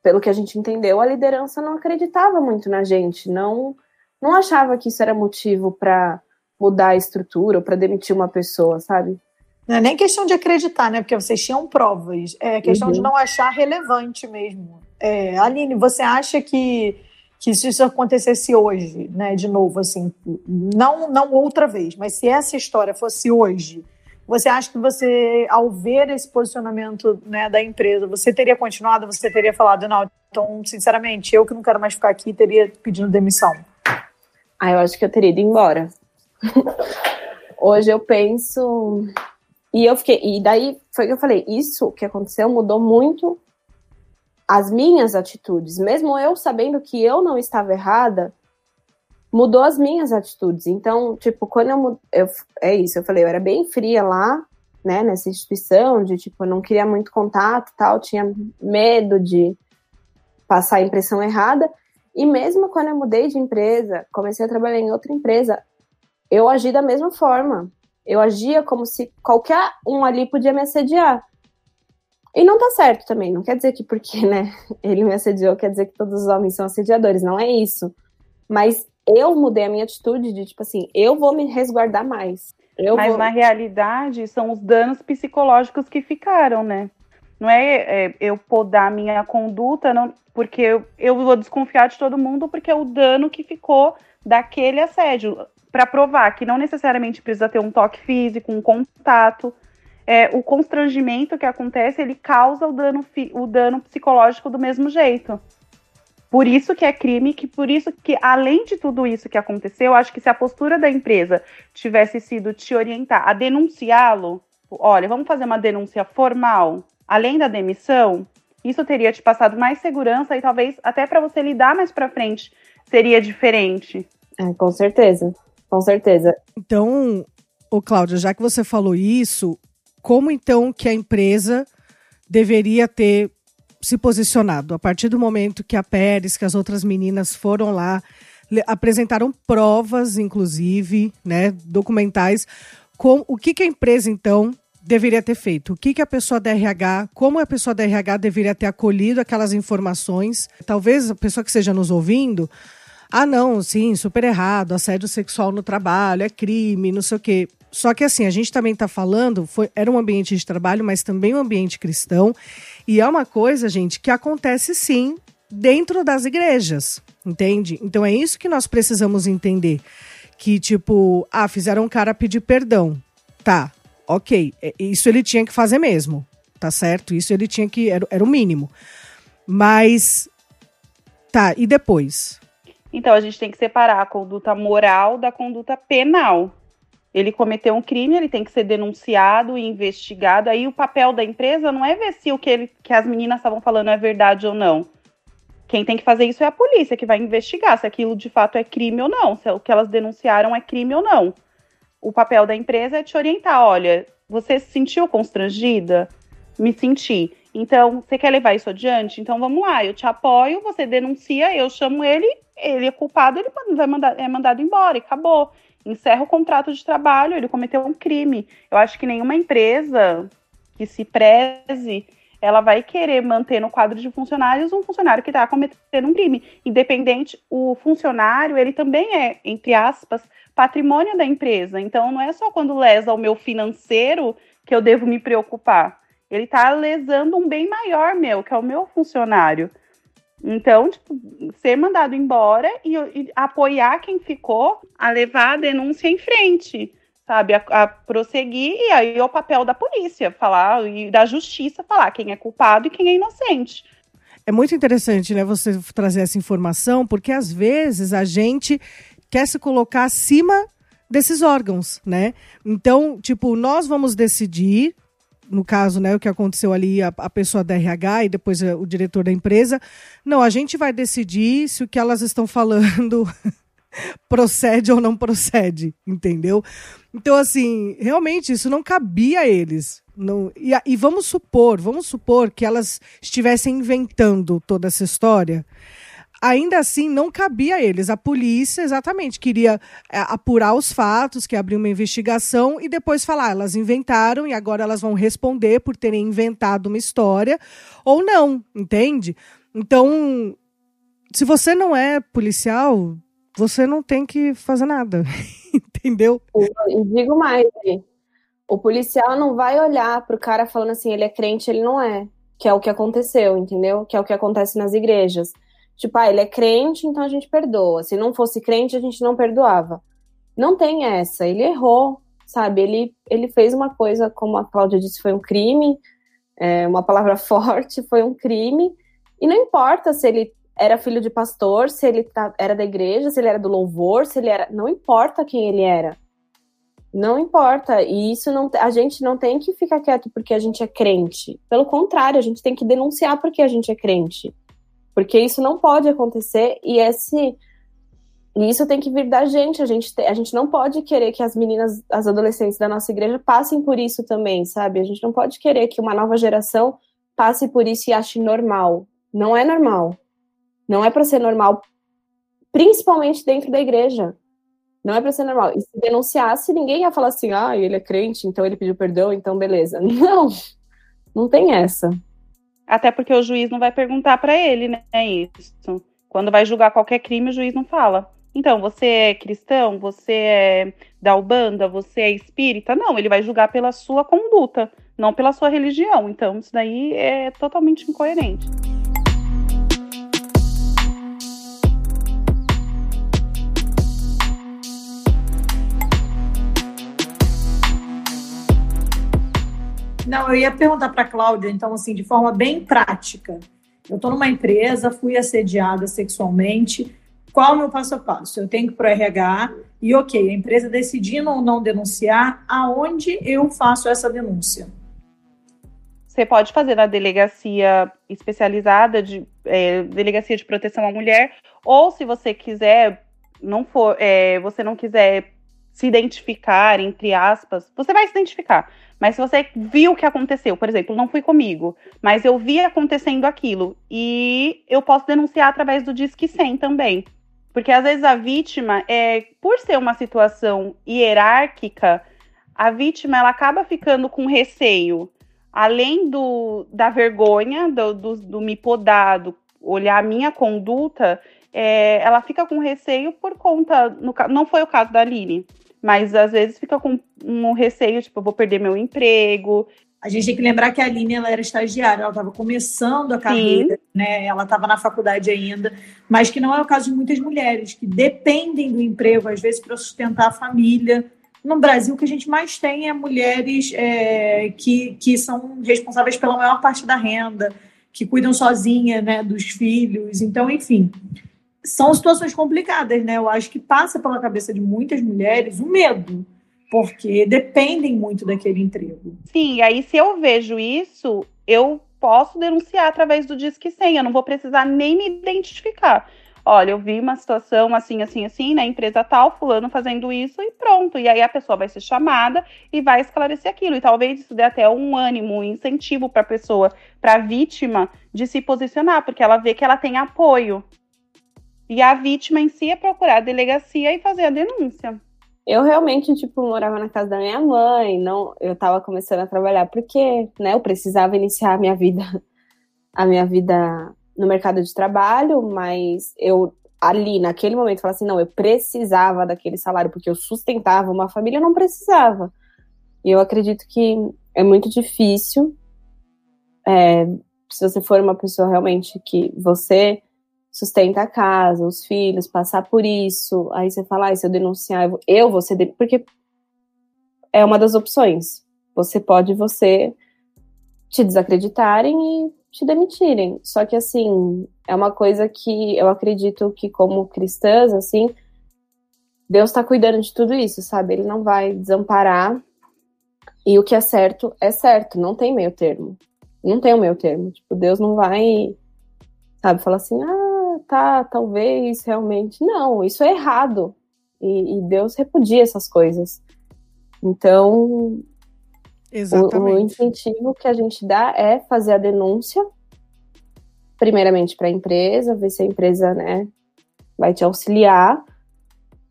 pelo que a gente entendeu, a liderança não acreditava muito na gente, não não achava que isso era motivo para mudar a estrutura ou para demitir uma pessoa, sabe? Não é nem questão de acreditar, né? Porque vocês tinham provas. É questão uhum. de não achar relevante mesmo. É, Aline, você acha que que se isso acontecesse hoje, né, de novo, assim, não, não outra vez, mas se essa história fosse hoje, você acha que você, ao ver esse posicionamento né, da empresa, você teria continuado, você teria falado, não, então, sinceramente, eu que não quero mais ficar aqui, teria pedido demissão? Ah, eu acho que eu teria ido embora. (laughs) hoje eu penso... E eu fiquei... E daí, foi que eu falei, isso que aconteceu mudou muito as minhas atitudes, mesmo eu sabendo que eu não estava errada, mudou as minhas atitudes. Então, tipo, quando eu, eu é isso, eu falei, eu era bem fria lá, né, nessa instituição, de tipo, eu não queria muito contato, tal, tinha medo de passar a impressão errada. E mesmo quando eu mudei de empresa, comecei a trabalhar em outra empresa, eu agi da mesma forma. Eu agia como se qualquer um ali podia me assediar. E não tá certo também. Não quer dizer que porque, (laughs) né, ele me assediou, quer dizer que todos os homens são assediadores. Não é isso. Mas eu mudei a minha atitude de, tipo assim, eu vou me resguardar mais. Eu Mas vou... na realidade, são os danos psicológicos que ficaram, né? Não é, é eu podar a minha conduta, não, porque eu, eu vou desconfiar de todo mundo, porque é o dano que ficou daquele assédio. Para provar que não necessariamente precisa ter um toque físico, um contato. É, o constrangimento que acontece, ele causa o dano, o dano psicológico do mesmo jeito. Por isso que é crime, que por isso que, além de tudo isso que aconteceu, acho que se a postura da empresa tivesse sido te orientar a denunciá-lo, olha, vamos fazer uma denúncia formal, além da demissão, isso teria te passado mais segurança e talvez até para você lidar mais para frente seria diferente. É, com certeza, com certeza. Então, ô Cláudia, já que você falou isso, como então que a empresa deveria ter se posicionado? A partir do momento que a Pérez, que as outras meninas foram lá, apresentaram provas, inclusive, né, documentais, com o que, que a empresa então deveria ter feito? O que, que a pessoa da RH, como a pessoa da RH deveria ter acolhido aquelas informações? Talvez a pessoa que esteja nos ouvindo, ah, não, sim, super errado, assédio sexual no trabalho, é crime, não sei o quê. Só que assim, a gente também está falando, foi, era um ambiente de trabalho, mas também um ambiente cristão. E é uma coisa, gente, que acontece sim dentro das igrejas, entende? Então é isso que nós precisamos entender. Que, tipo, ah, fizeram um cara pedir perdão. Tá, ok. É, isso ele tinha que fazer mesmo. Tá certo? Isso ele tinha que. Era, era o mínimo. Mas. Tá, e depois? Então a gente tem que separar a conduta moral da conduta penal. Ele cometeu um crime, ele tem que ser denunciado e investigado. Aí o papel da empresa não é ver se o que, ele, que as meninas estavam falando é verdade ou não. Quem tem que fazer isso é a polícia, que vai investigar se aquilo de fato é crime ou não, se o que elas denunciaram é crime ou não. O papel da empresa é te orientar: olha, você se sentiu constrangida? Me senti. Então, você quer levar isso adiante? Então vamos lá, eu te apoio, você denuncia, eu chamo ele, ele é culpado, ele vai mandar, é mandado embora e acabou encerra o contrato de trabalho, ele cometeu um crime. Eu acho que nenhuma empresa que se preze, ela vai querer manter no quadro de funcionários um funcionário que está cometendo um crime. Independente, o funcionário, ele também é, entre aspas, patrimônio da empresa. Então, não é só quando lesa o meu financeiro que eu devo me preocupar. Ele está lesando um bem maior meu, que é o meu funcionário. Então, tipo, ser mandado embora e, e, apoiar quem ficou a levar a denúncia em frente, sabe? A, a, prosseguir, e aí é o papel da polícia falar e da justiça falar quem é culpado e quem é inocente. É muito interessante, né, você trazer essa informação, porque às vezes a gente quer se colocar acima desses órgãos, né? Então, tipo, nós vamos decidir no caso, né, o que aconteceu ali, a, a, pessoa da RH e depois o diretor da empresa. Não, a gente vai decidir se o que elas estão falando (laughs) procede ou não procede, entendeu? Então, assim, realmente isso não cabia a eles. Não, e, e vamos supor, vamos supor que elas estivessem inventando toda essa história ainda assim não cabia a eles. A polícia, exatamente, queria é, apurar os fatos, que abrir uma investigação e depois falar, ah, elas inventaram e agora elas vão responder por terem inventado uma história ou não, entende? Então, se você não é policial, você não tem que fazer nada, (laughs) entendeu? E digo mais, o policial não vai olhar pro cara falando assim, ele é crente, ele não é, que é o que aconteceu, entendeu? Que é o que acontece nas igrejas. Tipo, ah, ele é crente, então a gente perdoa. Se não fosse crente, a gente não perdoava. Não tem essa. Ele errou, sabe? Ele, ele fez uma coisa, como a Cláudia disse, foi um crime, é, uma palavra (laughs) forte, foi um crime. E não importa se ele era filho de pastor, se ele tá, era da igreja, se ele era do louvor, se ele era. Não importa quem ele era. Não importa. E isso não, a gente não tem que ficar quieto porque a gente é crente. Pelo contrário, a gente tem que denunciar porque a gente é crente. Porque isso não pode acontecer e esse e isso tem que vir da gente. A gente, a gente não pode querer que as meninas, as adolescentes da nossa igreja passem por isso também, sabe? A gente não pode querer que uma nova geração passe por isso e ache normal. Não é normal. Não é para ser normal, principalmente dentro da igreja. Não é para ser normal. E se denunciasse, ninguém ia falar assim: ah, ele é crente, então ele pediu perdão, então beleza. (laughs) Não, não tem essa. Até porque o juiz não vai perguntar para ele, né? Isso. Quando vai julgar qualquer crime, o juiz não fala. Então, você é cristão? Você é da Ubanda? Você é espírita? Não, ele vai julgar pela sua conduta, não pela sua religião. Então, isso daí é totalmente incoerente. Não, eu ia perguntar para a Cláudia, então, assim, de forma bem prática. Eu estou numa empresa, fui assediada sexualmente. Qual é o meu passo a passo? Eu tenho que ir para o RH e, ok, a empresa decidindo ou não denunciar, aonde eu faço essa denúncia? Você pode fazer na delegacia especializada de é, delegacia de proteção à mulher, ou se você quiser, não for, é, você não quiser se identificar, entre aspas, você vai se identificar. Mas se você viu o que aconteceu, por exemplo, não fui comigo, mas eu vi acontecendo aquilo e eu posso denunciar através do Disque 100 também. Porque às vezes a vítima, é, por ser uma situação hierárquica, a vítima ela acaba ficando com receio, além do, da vergonha, do, do, do me podar, do olhar a minha conduta, é, ela fica com receio por conta. No, não foi o caso da Aline, mas às vezes fica com um receio, tipo, vou perder meu emprego. A gente tem que lembrar que a Aline ela era estagiária, ela estava começando a carreira, Sim. né? Ela estava na faculdade ainda, mas que não é o caso de muitas mulheres que dependem do emprego, às vezes, para sustentar a família. No Brasil, o que a gente mais tem é mulheres é, que, que são responsáveis pela maior parte da renda, que cuidam sozinha né, dos filhos. Então, enfim, são situações complicadas, né? Eu acho que passa pela cabeça de muitas mulheres o medo, porque dependem muito daquele emprego. Sim, aí se eu vejo isso, eu posso denunciar através do Disque 100, eu não vou precisar nem me identificar. Olha, eu vi uma situação assim, assim, assim, na empresa tal, fulano fazendo isso e pronto. E aí a pessoa vai ser chamada e vai esclarecer aquilo. E talvez isso dê até um ânimo, um incentivo para a pessoa, para a vítima, de se posicionar, porque ela vê que ela tem apoio, e a vítima em si é procurar a delegacia e fazer a denúncia. Eu realmente, tipo, morava na casa da minha mãe, não, eu tava começando a trabalhar porque, né, eu precisava iniciar a minha vida, a minha vida no mercado de trabalho, mas eu ali naquele momento falava assim, não, eu precisava daquele salário porque eu sustentava uma família, eu não precisava. E eu acredito que é muito difícil, é, se você for uma pessoa realmente que você sustenta a casa, os filhos, passar por isso, aí você fala, ah, se eu denunciar, eu vou, eu vou ser. Porque é uma das opções. Você pode você te desacreditarem e te demitirem. Só que assim, é uma coisa que eu acredito que como cristãs, assim, Deus está cuidando de tudo isso, sabe? Ele não vai desamparar. E o que é certo é certo, não tem meio termo. Não tem o meio termo. Tipo, Deus não vai, sabe, falar assim, ah, tá, talvez, realmente. Não, isso é errado. E, e Deus repudia essas coisas. Então, o, o, incentivo que a gente dá é fazer a denúncia, primeiramente para a empresa, ver se a empresa né, vai te auxiliar.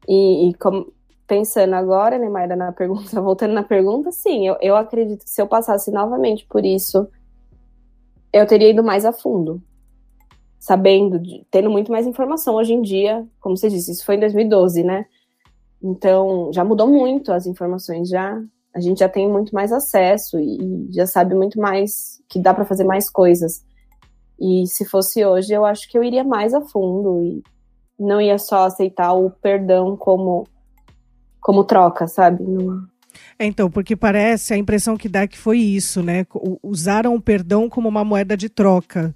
E, e como, pensando agora, né, Maida, na pergunta, (laughs) voltando na pergunta, sim, eu, eu acredito que se eu passasse novamente por isso, eu teria ido mais a fundo sabendo, tendo muito mais informação hoje em dia, como você disse, isso foi em 2012, né? Então, já mudou muito as informações, já a gente já tem muito mais acesso e, já sabe muito mais que dá para fazer mais coisas. E se fosse hoje, eu acho que eu iria mais a fundo e não ia só aceitar o perdão como como troca, sabe? É, então, porque parece a impressão que dá que foi isso, né? Usaram o perdão como uma moeda de troca.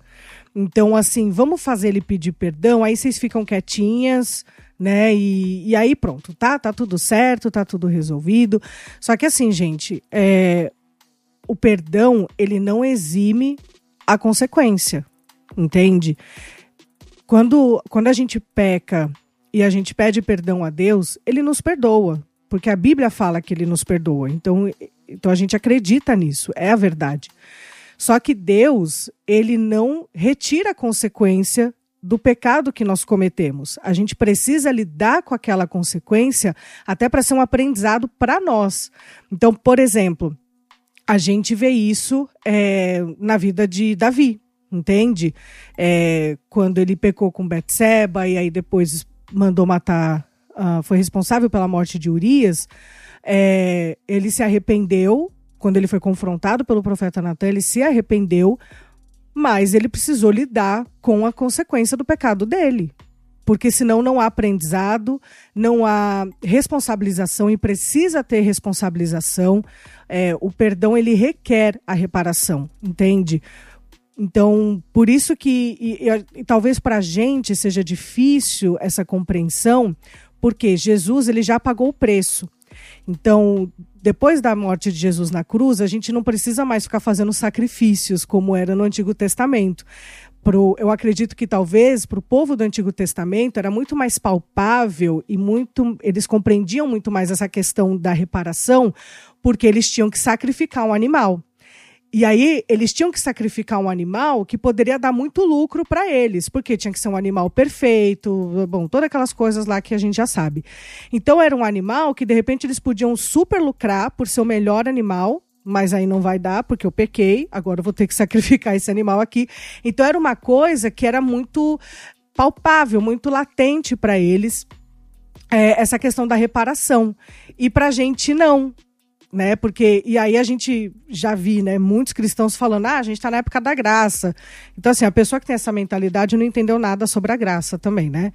Então, assim, vamos fazer ele pedir perdão, aí vocês ficam quietinhas, né? E, e aí pronto, tá, tá tudo certo, tá tudo resolvido. Só que assim, gente, é, o perdão ele não exime a consequência, entende? Quando, quando a gente peca e a gente pede perdão a Deus, ele nos perdoa, porque a Bíblia fala que ele nos perdoa. Então, então a gente acredita nisso, é a verdade. Só que Deus, ele não retira a consequência do pecado que nós cometemos. A gente precisa lidar com aquela consequência até para ser um aprendizado para nós. Então, por exemplo, a gente vê isso é, na vida de Davi, entende? É, quando ele pecou com Betseba e aí depois mandou matar, uh, foi responsável pela morte de Urias, é, ele se arrependeu quando ele foi confrontado pelo profeta Natan, ele se arrependeu, mas ele precisou lidar com a consequência do pecado dele. Porque senão não há aprendizado, não há responsabilização e precisa ter responsabilização. É, o perdão ele requer a reparação, entende? Então, por isso que e, e, e talvez para a gente seja difícil essa compreensão, porque Jesus ele já pagou o preço. Então, depois da morte de Jesus na cruz, a gente não precisa mais ficar fazendo sacrifícios como era no Antigo Testamento. Pro, eu acredito que talvez para o povo do Antigo Testamento era muito mais palpável e muito eles compreendiam muito mais essa questão da reparação, porque eles tinham que sacrificar um animal. E aí eles tinham que sacrificar um animal que poderia dar muito lucro para eles, porque tinha que ser um animal perfeito, bom, todas aquelas coisas lá que a gente já sabe. Então era um animal que de repente eles podiam super lucrar por ser o melhor animal, mas aí não vai dar porque eu pequei, agora eu vou ter que (laughs) sacrificar esse animal aqui. Então era uma coisa que era muito palpável, muito latente para eles. É, essa questão da reparação. E para a gente não né? Porque e aí a gente já vi, né, muitos cristãos falando: "Ah, a gente está na época da graça". Então assim, a pessoa que tem essa mentalidade não entendeu nada sobre a graça também, né?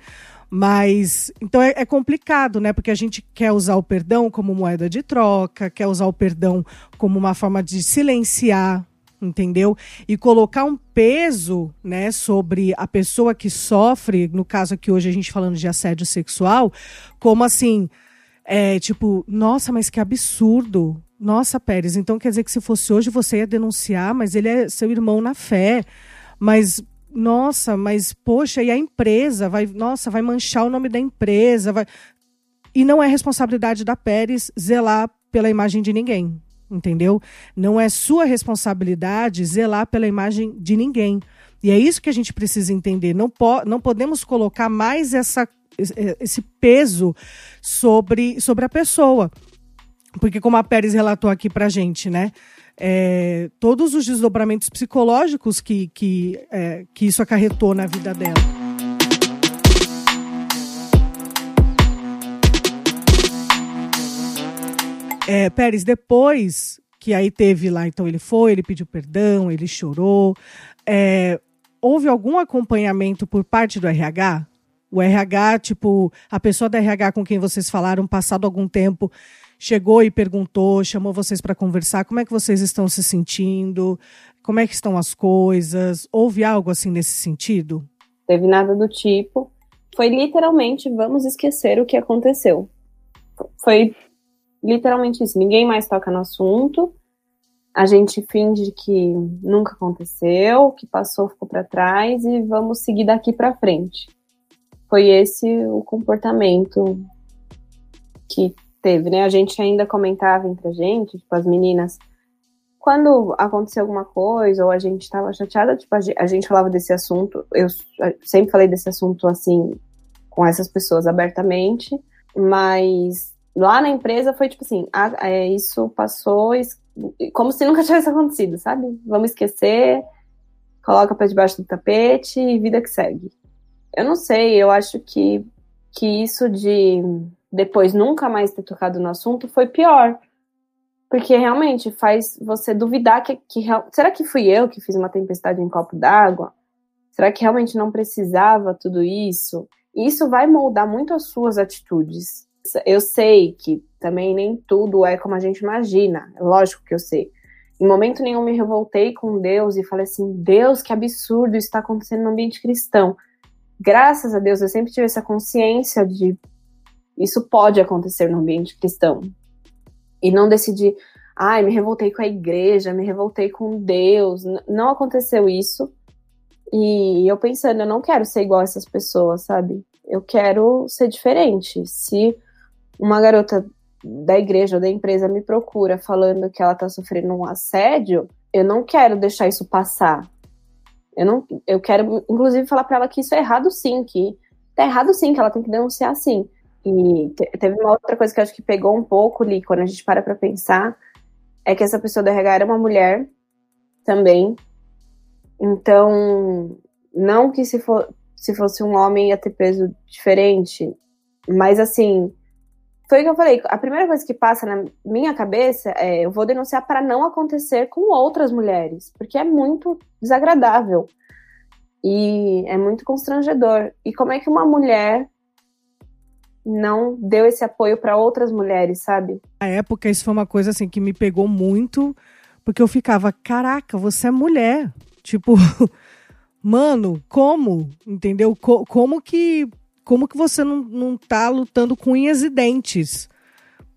Mas então é, é, complicado, né? Porque a gente quer usar o perdão como moeda de troca, quer usar o perdão como uma forma de silenciar, entendeu? E colocar um peso, né, sobre a pessoa que sofre, no caso aqui hoje a gente falando de assédio sexual, como assim, é tipo, nossa, mas que absurdo. Nossa, Pérez, então quer dizer que se fosse hoje você ia denunciar, mas ele é seu irmão na fé. Mas, nossa, mas poxa, e a empresa vai, nossa, vai manchar o nome da empresa, vai. E não é responsabilidade da Pérez zelar pela imagem de ninguém, entendeu? Não é sua responsabilidade zelar pela imagem de ninguém. E é isso que a gente precisa entender. Não, po não podemos colocar mais essa esse peso sobre, sobre a pessoa. Porque, como a Pérez relatou aqui para gente, né? É, todos os desdobramentos psicológicos que, que, é, que isso acarretou na vida dela. É, Pérez, depois que aí teve lá, então ele foi, ele pediu perdão, ele chorou. É, houve algum acompanhamento por parte do RH? O RH, tipo, a pessoa da RH com quem vocês falaram, passado algum tempo, chegou e perguntou, chamou vocês para conversar, como é que vocês estão se sentindo, como é que estão as coisas, houve algo assim nesse sentido? Teve nada do tipo. Foi literalmente, vamos esquecer o que aconteceu. Foi literalmente isso. Ninguém mais toca no assunto. A gente finge que nunca aconteceu, que passou, ficou para trás e vamos seguir daqui para frente foi esse o comportamento que teve, né? A gente ainda comentava entre a gente, tipo, as meninas, quando aconteceu alguma coisa ou a gente estava chateada, tipo, a gente falava desse assunto, eu sempre falei desse assunto assim, com essas pessoas abertamente, mas lá na empresa foi tipo assim, é, isso passou como se nunca (laughs) tivesse acontecido, sabe? Vamos esquecer, coloca para debaixo do tapete e vida que segue. Eu não sei, eu acho que, que isso de depois nunca mais ter tocado no assunto foi pior. Porque realmente faz você duvidar que, que será que fui eu que fiz uma tempestade em copo d'água? Será que realmente não precisava tudo isso? Isso vai moldar muito as suas atitudes. Eu sei que também nem tudo é como a gente imagina, é lógico que eu sei. Em momento nenhum me revoltei com Deus e falei assim: Deus, que absurdo isso está acontecendo no ambiente cristão. Graças a Deus, eu sempre tive essa consciência de isso pode acontecer no ambiente cristão. E não decidir, ai, me revoltei com a igreja, me revoltei com Deus. Não aconteceu isso. E eu pensando, eu não quero ser igual a essas pessoas, sabe? Eu quero ser diferente. Se uma garota da igreja ou da empresa me procura falando que ela tá sofrendo um assédio, eu não quero deixar isso passar. Eu não, eu quero, inclusive, falar para ela que isso é errado sim, que tá errado sim, que ela tem que denunciar sim. E teve uma outra coisa que acho que pegou um pouco ali, quando a gente para pra pensar, é que essa pessoa do RH era uma mulher também. Então, não que se, for, se fosse um homem ia ter peso diferente, mas assim, foi o que eu falei. A primeira coisa que passa na minha cabeça é eu vou denunciar para não acontecer com outras mulheres, porque é muito desagradável e é muito constrangedor. E como é que uma mulher não deu esse apoio para outras mulheres, sabe? Na época isso foi uma coisa assim que me pegou muito, porque eu ficava, caraca, você é mulher. Tipo, (laughs) mano, como? Entendeu? Co como que como que você não, não tá lutando com unhas e dentes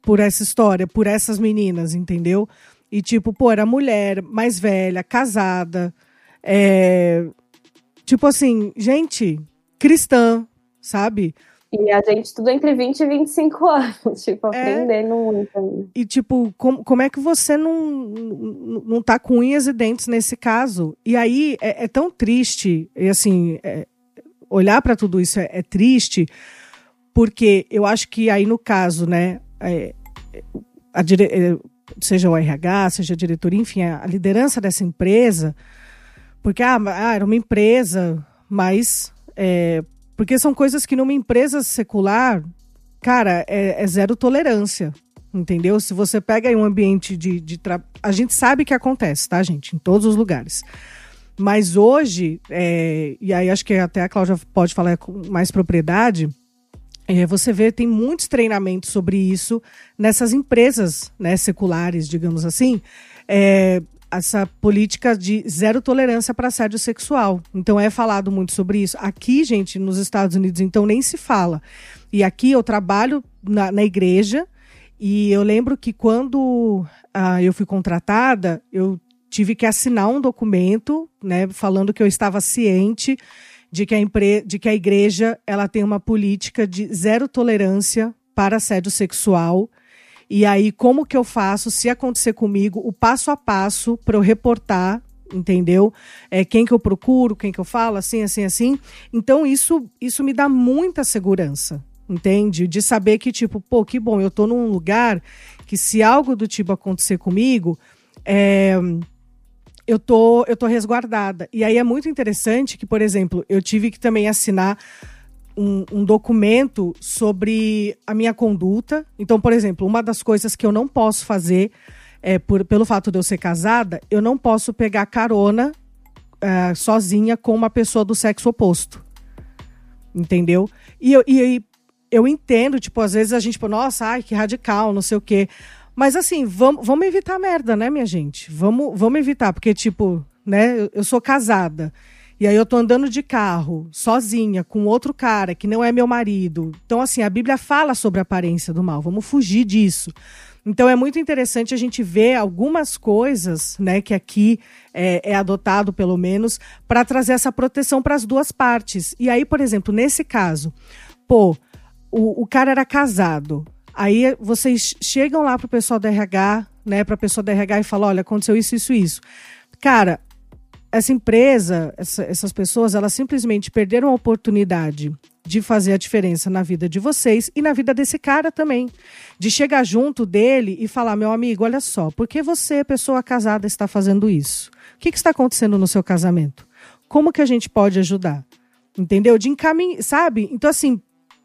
por essa história, por essas meninas, entendeu? E tipo, pô, era mulher, mais velha, casada, é... tipo assim, gente, cristã, sanão E a gente tudo entre 20 e 25 anos, (laughs) tipo, é. aprendendo é... muito. E, tipo, como, como é que você não, não, não tá com unhas e dentes nesse caso? E aí é, é tão triste, e assim, é, olhar para tudo isso é, é, triste, porque eu acho que aí no caso, né, é, dire... É, seja o RH, seja a diretoria, enfim, a liderança dessa empresa, porque ah, ah era uma empresa, mas é, porque são coisas que numa empresa secular, cara, é, é zero tolerância. Entendeu? Se você pega aí um ambiente de, de trabalho. A gente sabe que acontece, tá, gente? Em todos os lugares. Mas hoje, é, e aí acho que até a Cláudia pode falar com mais propriedade, é, você vê, tem muitos treinamentos sobre isso nessas empresas né, seculares, digamos assim. É, essa política de zero tolerância para assédio sexual. Então é falado muito sobre isso. Aqui, gente, nos Estados Unidos, então nem se fala. E aqui eu trabalho na, na igreja e eu lembro que quando ah, eu fui contratada, eu tive que assinar um documento, né, falando que eu estava ciente de que a, empre... de que a igreja ela tem uma política de zero tolerância para assédio sexual. E aí, como que eu faço, se acontecer comigo, o passo a passo para eu reportar, entendeu? É, quem que eu procuro, quem que eu falo, assim, assim, assim. Então, isso, isso me dá muita segurança, entende? De saber que, tipo, pô, que bom, eu tô num lugar que se algo do tipo acontecer comigo, é, eu tô, eu tô resguardada. E aí é muito interessante que, por exemplo, eu tive que também assinar um, um, documento sobre a minha conduta. Então, por exemplo, uma das coisas que eu não posso fazer, é, por, pelo fato de eu ser casada, eu não posso pegar carona uh, sozinha com uma pessoa do sexo oposto. Entendeu? E eu, e eu entendo, tipo, às vezes a gente, tipo, nossa, ai, que radical, não sei o quê. Mas assim, vamos, vamos evitar merda, né, minha gente? Vamos, vamos evitar, porque, tipo, né, eu, eu sou casada. E aí eu tô andando de carro, sozinha, com outro cara que não é meu marido. Então, assim, a Bíblia fala sobre a aparência do mal. Vamos fugir disso. Então é muito interessante a gente ver algumas coisas, né, que aqui é, é adotado pelo menos, para trazer essa proteção para as duas partes. E aí, por exemplo, nesse caso, pô, o, o cara era casado. Aí vocês chegam lá pro pessoal da RH, né, pra pessoa da RH e falam, olha, aconteceu isso, isso, isso. Cara, essa empresa, essa, essas pessoas, elas simplesmente perderam a oportunidade de fazer a diferença na vida de vocês e na vida desse cara também. De chegar junto dele e falar, meu amigo, olha só, por que você, pessoa casada, está fazendo isso? O que, que está acontecendo no seu casamento? Como que a gente pode ajudar? Entendeu? De encaminhar, sabe? Então, assim,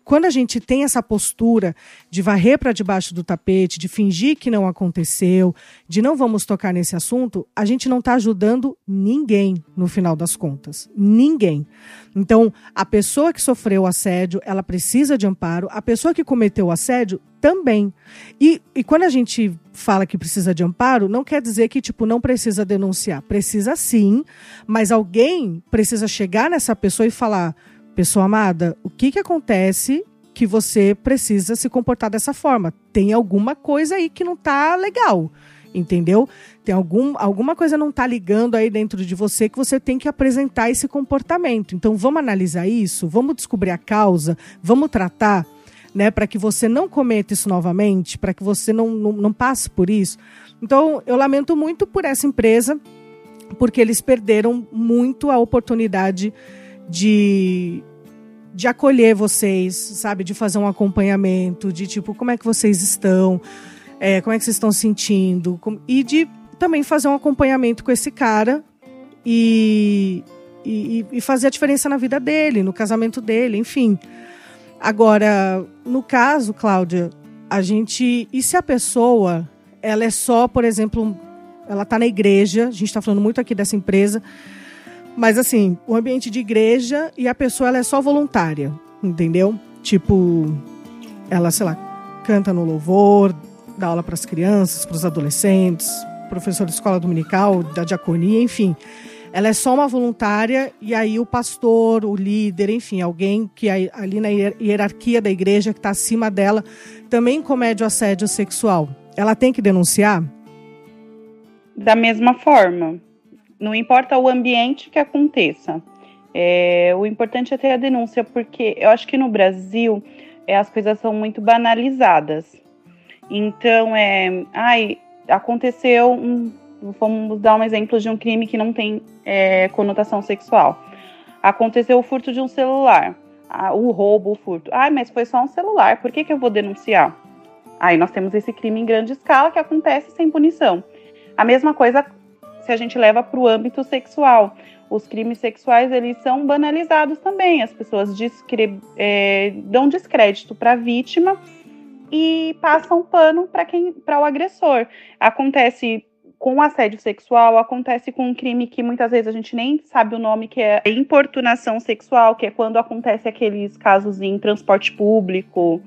quando a gente tem essa postura de varrer para debaixo do tapete, de fingir que não aconteceu, de não vamos tocar nesse assunto, a gente não está ajudando ninguém no final das contas. Ninguém. Então, a pessoa que sofreu assédio, ela precisa de amparo, a pessoa que cometeu o assédio também. E, e quando a gente fala que precisa de amparo, não quer dizer que, tipo, não precisa denunciar. Precisa sim, mas alguém precisa chegar nessa pessoa e falar Pessoa amada, o que, que acontece que você precisa se comportar dessa forma? Tem alguma coisa aí que não tá legal, entendeu? Tem algum, alguma coisa não tá ligando aí dentro de você que você tem que apresentar esse comportamento. Então vamos analisar isso, vamos descobrir a causa, vamos tratar, né, para que você não cometa isso novamente, para que você não, não, não passe por isso. Então eu lamento muito por essa empresa, porque eles perderam muito a oportunidade de, de acolher vocês, sabe? De fazer um acompanhamento, de tipo, como é que vocês estão, é, como é que vocês estão sentindo, e de também fazer um acompanhamento com esse cara e, e, e fazer a diferença na vida dele, no casamento dele, enfim. Agora, no caso, Cláudia, a gente. E se a pessoa ela é só, por exemplo, ela está na igreja, a gente está falando muito aqui dessa empresa, mas assim, o ambiente de igreja e a pessoa ela é só voluntária, entendeu? Tipo, ela, sei lá, canta no louvor, dá aula para as crianças, para os adolescentes, professor de escola dominical, da diaconia, enfim. Ela é só uma voluntária e aí o pastor, o líder, enfim, alguém que ali na hierarquia da igreja que está acima dela também comete o assédio sexual. Ela tem que denunciar? Da mesma forma não importa o ambiente que aconteça. É, o importante é ter a denúncia, porque eu acho que no Brasil é, as coisas são muito banalizadas. Então, é, ai, aconteceu um, vamos dar um exemplo de um crime que não tem é, conotação sexual. Aconteceu o furto de um celular, o roubo, o furto. Ai, mas foi só um celular, por que, que eu vou denunciar? Aí nós temos esse crime em grande escala que acontece sem punição. A mesma coisa se a gente leva para o âmbito sexual. Os crimes sexuais eles são banalizados também. As pessoas discre é, dão descrédito para a vítima e passam pano para quem, para o agressor. Acontece com assédio sexual, acontece com um crime que muitas vezes a gente nem sabe o nome, que é importunação sexual, que é quando acontece aqueles casos em transporte público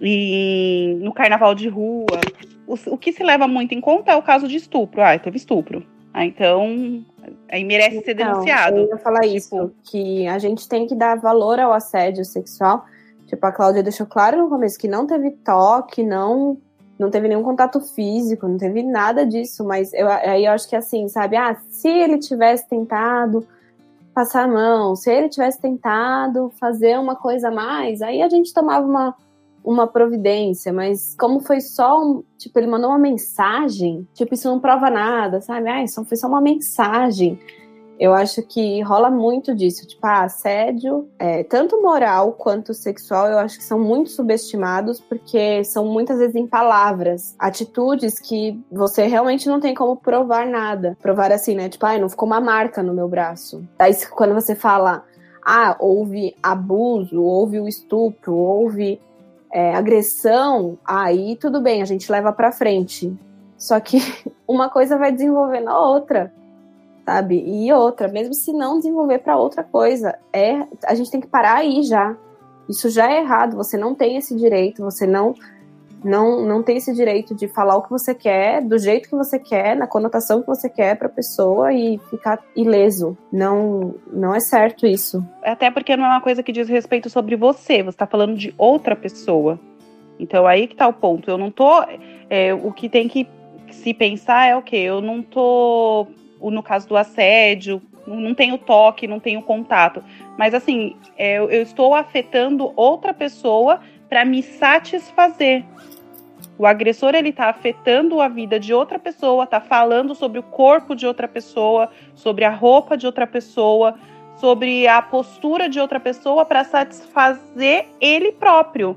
e no carnaval de rua. O, o que se leva muito em conta é o caso de estupro. Ah, teve estupro. Ah, então, aí merece ser então, denunciado. Eu ia falar tipo... isso, que a gente tem que dar valor ao assédio sexual. Tipo, a Cláudia deixou claro no começo que não teve toque, não não teve nenhum contato físico, não teve nada disso, mas eu, aí eu acho que assim, sabe? Ah, se ele tivesse tentado passar a mão, se ele tivesse tentado fazer uma coisa a mais, aí a gente tomava uma, uma providência, mas como foi só um, tipo, ele mandou uma mensagem, tipo, isso não prova nada, sabe? Ah, isso foi só uma mensagem. Eu acho que rola muito disso, tipo, ah, assédio, é, tanto moral quanto sexual, eu acho que são muito subestimados, porque são muitas vezes em palavras, atitudes que você realmente não tem como provar nada. Provar assim, né? Tipo, ah, não ficou uma marca no meu braço. Aí quando você fala, ah, houve abuso, houve o estupro, houve é, agressão, aí tudo bem, a gente leva para frente. Só que (laughs) uma coisa vai desenvolvendo a outra, sabe? E outra, mesmo se não desenvolver para outra coisa, é a gente tem que parar aí já. Isso já é errado, você não tem esse direito, você não não, não tem esse direito de falar o que você quer, do jeito que você quer, na conotação que você quer para a pessoa e ficar ileso. Não, não é certo isso. Até porque não é uma coisa que diz respeito sobre você, você está falando de outra pessoa. Então aí que tá o ponto. Eu não tô. É, o que tem que se pensar é o okay, que eu não tô. No caso do assédio, não tenho toque, não tenho contato. Mas assim, é, eu estou afetando outra pessoa para me satisfazer. O agressor ele está afetando a vida de outra pessoa, está falando sobre o corpo de outra pessoa, sobre a roupa de outra pessoa, sobre a postura de outra pessoa para satisfazer ele próprio.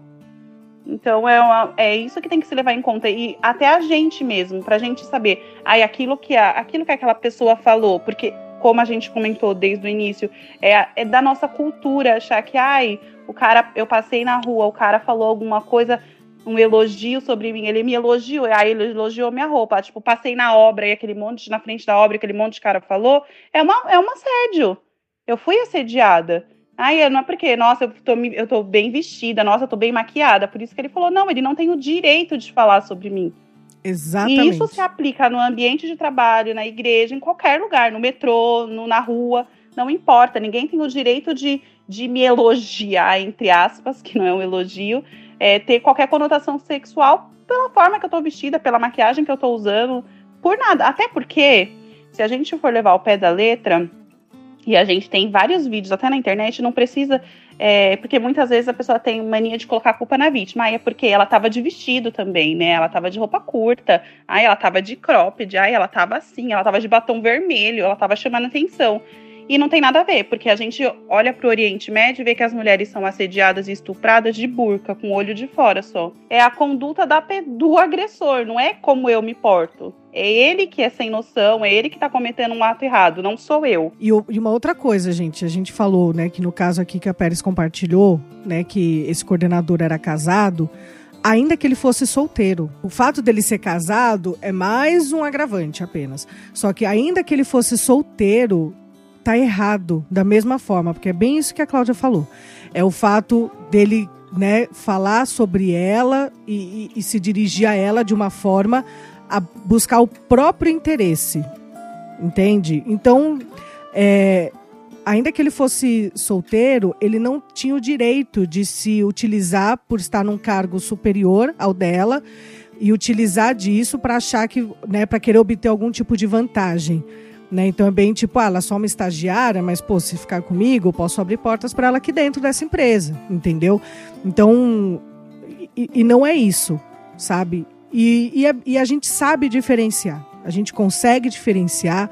Então é, uma, é isso que tem que se levar em conta e até a gente mesmo, para a gente saber, ai aquilo que a, aquilo que aquela pessoa falou, porque como a gente comentou desde o início, é, é da nossa cultura achar que ai o cara, eu passei na rua, o cara falou alguma coisa um elogio sobre mim, ele me elogiou, aí ele elogiou minha roupa, tipo, passei na obra e aquele monte na frente da obra, aquele monte de cara falou, é uma é um assédio. Eu fui assediada. Aí não é porque, nossa, eu tô, eu tô bem vestida, nossa, eu tô bem maquiada. Por isso que ele falou, não, ele não tem o direito de falar sobre mim. Exatamente. E isso se aplica no ambiente de trabalho, na igreja, em qualquer lugar, no metrô, no, na rua, não importa. Ninguém tem o direito de de me elogiar, entre aspas, que não é um elogio, é, ter qualquer conotação sexual pela forma que eu tô vestida, pela maquiagem que eu tô usando, por nada. Até porque, se a gente for levar o pé da letra, e a gente tem vários vídeos até na internet, não precisa. É, porque muitas vezes a pessoa tem mania de colocar a culpa na vítima. Aí é porque ela tava de vestido também, né? Ela tava de roupa curta. Aí ela tava de cropped. Aí ela tava assim. Ela tava de batom vermelho. Ela tava chamando atenção. E não tem nada a ver, porque a gente olha para o Oriente Médio e vê que as mulheres são assediadas e estupradas de burca, com o olho de fora só. É a conduta da, do agressor, não é como eu me porto. É ele que é sem noção, é ele que está cometendo um ato errado, não sou eu. E, uma outra coisa, gente, a gente falou, né, que no caso aqui que a Pérez compartilhou, né, que esse coordenador era casado, ainda que ele fosse solteiro. O fato dele ser casado é mais um agravante apenas. Só que ainda que ele fosse solteiro, tá errado da mesma forma, porque é bem isso que a Cláudia falou. É o fato dele né, falar sobre ela e, e, e se dirigir a ela de uma forma a buscar o próprio interesse. Entende? Então, é, ainda que ele fosse solteiro, ele não tinha o direito de se utilizar por estar num cargo superior ao dela e utilizar disso para achar que, né, para querer obter algum tipo de vantagem. Né? Então é bem tipo, ah, ela é só uma estagiária, mas pô, se ficar comigo, eu posso abrir portas para ela aqui dentro dessa empresa, entendeu? Então, e, e não é isso, sabe? E, e a, e, a, gente sabe diferenciar, a gente consegue diferenciar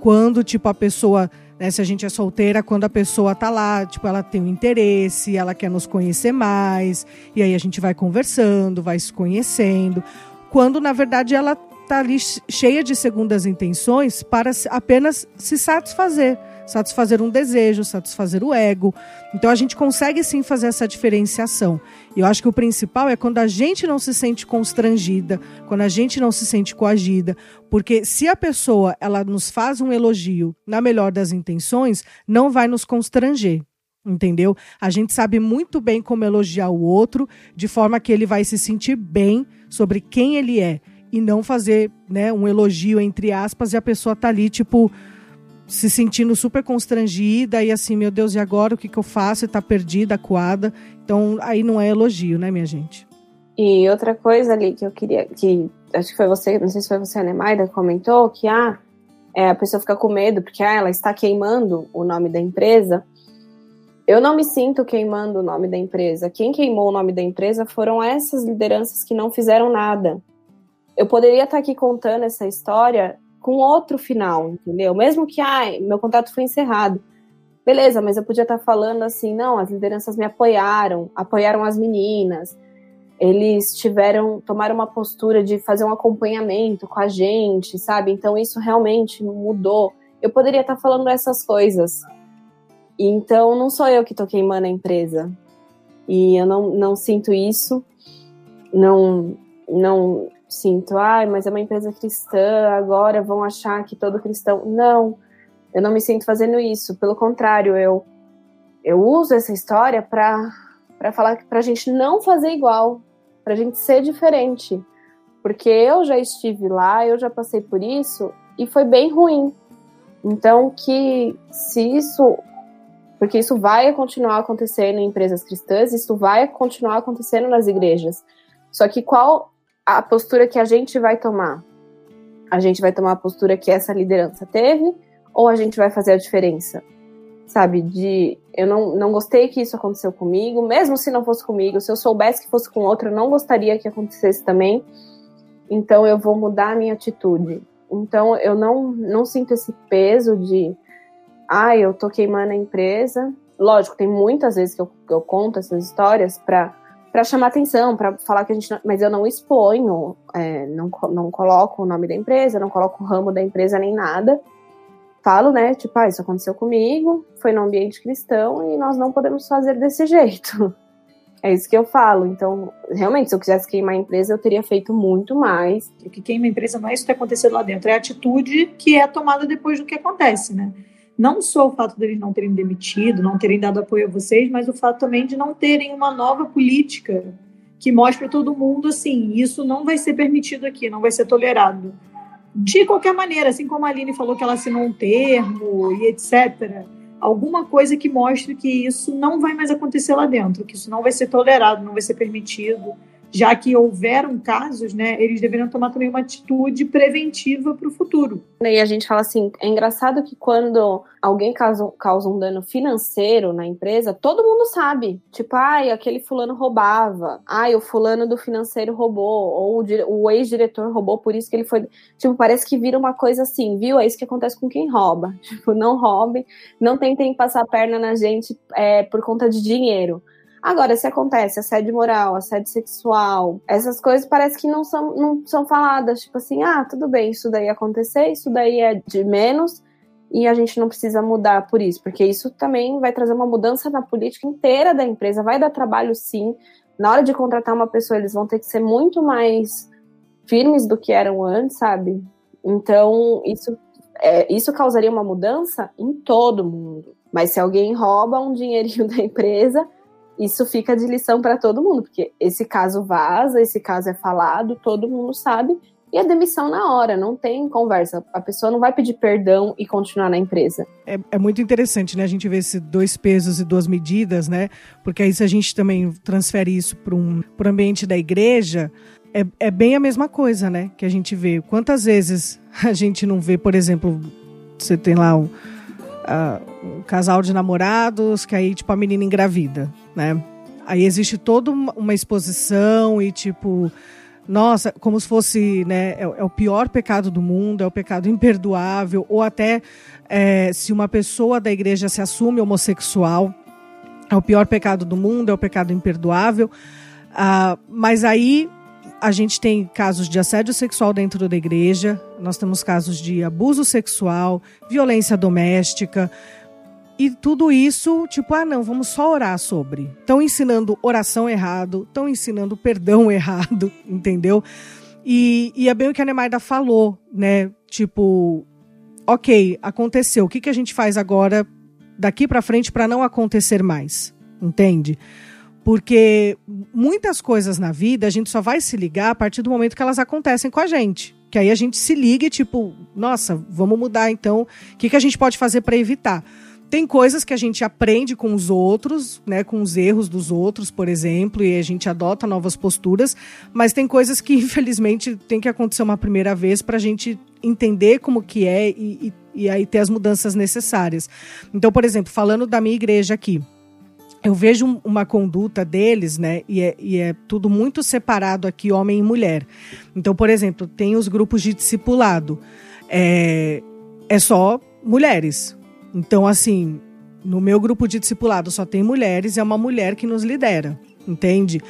quando, tipo, a pessoa, né, se a gente é solteira, quando a pessoa tá lá, tipo, ela tem um interesse, ela quer nos conhecer mais, e aí a gente vai conversando, vai se conhecendo, quando na verdade ela está ali cheia de segundas intenções para apenas se satisfazer, satisfazer um desejo, satisfazer o ego. Então a gente consegue sim fazer essa diferenciação. E eu acho que o principal é quando a gente não se sente constrangida, quando a gente não se sente coagida, porque se a pessoa ela nos faz um elogio na melhor das intenções, não vai nos constranger. Entendeu? A gente sabe muito bem como elogiar o outro, de forma que ele vai se sentir bem sobre quem ele é e não fazer né, um elogio, entre aspas, e a pessoa tá ali, tipo, se sentindo super constrangida e assim, meu Deus, e agora o que, que eu faço? E tá perdida, acuada. Então, aí não é elogio, né, minha gente? E outra coisa ali que eu queria, que acho que foi você, não sei se foi você, a Nemaida, comentou que ah, é, a pessoa fica com medo porque ah, ela está queimando o nome da empresa. Eu não me sinto queimando o nome da empresa. Quem queimou o nome da empresa foram essas lideranças que não fizeram nada eu poderia estar aqui contando essa história com outro final, entendeu? Mesmo que, ai, meu contrato foi encerrado. Beleza, mas eu podia estar falando assim, não, as lideranças me apoiaram, apoiaram as meninas, eles tiveram, tomaram uma postura de fazer um acompanhamento com a gente, sabe? Então isso realmente mudou. Eu poderia estar falando essas coisas. Então não sou eu que estou queimando a empresa. E eu não, não sinto isso. Não, não, sinto, ai, mas é uma empresa cristã, agora vão achar que todo cristão. Não, eu não me sinto fazendo isso. Pelo contrário, eu, eu uso essa história para falar para a gente não fazer igual, para a gente ser diferente. Porque eu já estive lá, eu já passei por isso e foi bem ruim. Então, que se isso. Porque isso vai continuar acontecendo em empresas cristãs, isso vai continuar acontecendo nas igrejas. Só que qual a postura que a gente vai tomar? A gente vai tomar a postura que essa liderança teve ou a gente vai fazer a diferença? Sabe, de eu não, não gostei que isso aconteceu comigo, mesmo se não fosse comigo, se eu soubesse que fosse com outro, eu não gostaria que acontecesse também. Então eu vou mudar a minha atitude. Então eu não, não sinto esse peso de ah, eu tô queimando a empresa. Lógico, tem muitas vezes que eu, eu conto essas histórias para para chamar atenção, para falar que a gente. Não, mas eu não exponho, é, não, não coloco o nome da empresa, não coloco o ramo da empresa nem nada. Falo, né? Tipo, ah, isso aconteceu comigo, foi no ambiente cristão e nós não podemos fazer desse (laughs) jeito. É isso que eu falo. Então, realmente, se eu quisesse queimar a empresa, eu teria feito muito mais. O que queima a empresa não é isso que está acontecendo lá dentro, é a atitude que é tomada depois do que acontece, né? Não só o fato deles não terem demitido, não terem dado apoio a vocês, mas o fato também de não terem uma nova política que mostre para todo mundo assim, isso não vai ser permitido aqui, não vai ser tolerado. De qualquer maneira, assim como a Aline falou que ela assinou um termo e etc., alguma coisa que mostre que isso não vai mais acontecer lá dentro, que isso não vai ser tolerado, não vai ser permitido já que houveram casos, né, eles deveriam tomar também uma atitude preventiva para o futuro. E a gente fala assim, é engraçado que quando alguém causa, causa um dano financeiro na empresa, todo mundo sabe. Tipo, ai, aquele fulano roubava, ai, o fulano do financeiro roubou, ou o, o ex-diretor roubou, por isso que ele foi. Tipo, parece que vira uma coisa assim, viu? É isso que acontece com quem rouba. (laughs) Tipo, não roubem, não tentem passar a perna na gente é, por conta de dinheiro. Agora, se acontece assédio moral, assédio sexual, essas coisas parece que não são, não são faladas. Tipo assim, ah, tudo bem, isso daí acontecer, isso daí é de menos e a gente não precisa mudar por isso, porque isso também vai trazer uma mudança na política inteira da empresa, vai dar trabalho sim. Na hora de contratar uma pessoa, eles vão ter que ser muito mais firmes do que eram antes, sabe? Então, isso, é, isso causaria uma mudança em todo mundo. Mas se alguém rouba um dinheirinho (laughs) da empresa, isso fica de lição para todo mundo, porque esse caso vaza, esse caso é falado, todo mundo sabe, e a demissão na hora, não tem conversa. A pessoa não vai pedir perdão e continuar na empresa. É, é muito interessante, né? A gente vê esses dois pesos e duas medidas, né? Porque aí se a gente também transfere isso para um pro ambiente da igreja, é, é bem a mesma coisa, né? Que a gente vê. Quantas vezes a gente não vê, por exemplo, você tem lá um, um casal de namorados que aí, tipo, a menina engravida né? Aí existe toda uma exposição e tipo, nossa, como se fosse, né, é, é o pior pecado do mundo, é o pecado imperdoável, ou até é, se uma pessoa da igreja se assume homossexual, é o pior pecado do mundo, é o pecado imperdoável. Ah, mas aí a gente tem casos de assédio sexual dentro da igreja, nós temos casos de abuso sexual, violência doméstica, e tudo isso, tipo, ah, não, vamos só orar sobre. Estão ensinando oração errado, estão ensinando perdão (laughs) errado, entendeu? E, e é bem o que a Nemaida falou, né? Tipo, ok, aconteceu. O que, que a gente faz agora, daqui para frente, para não acontecer mais? Entende? Porque muitas coisas na vida a gente só vai se ligar a partir do momento que elas acontecem com a gente. Que aí a gente se liga e, tipo, nossa, vamos mudar então. O que, que a gente pode fazer para evitar? Tem coisas que a gente aprende com os outros, né, com os erros dos outros, por exemplo, e a gente adota novas posturas, mas tem coisas que (laughs) infelizmente tem que acontecer uma primeira vez para a gente entender como que é e, e, e aí ter as mudanças necessárias. Então, por exemplo, falando da minha igreja aqui, eu vejo uma conduta deles, né? E é, e é, tudo muito separado aqui, homem e mulher. Então, por exemplo, tem os grupos de discipulado. É, é só mulheres. Então, assim, no meu grupo de discipulado só tem mulheres, é uma mulher que nos lidera, entende?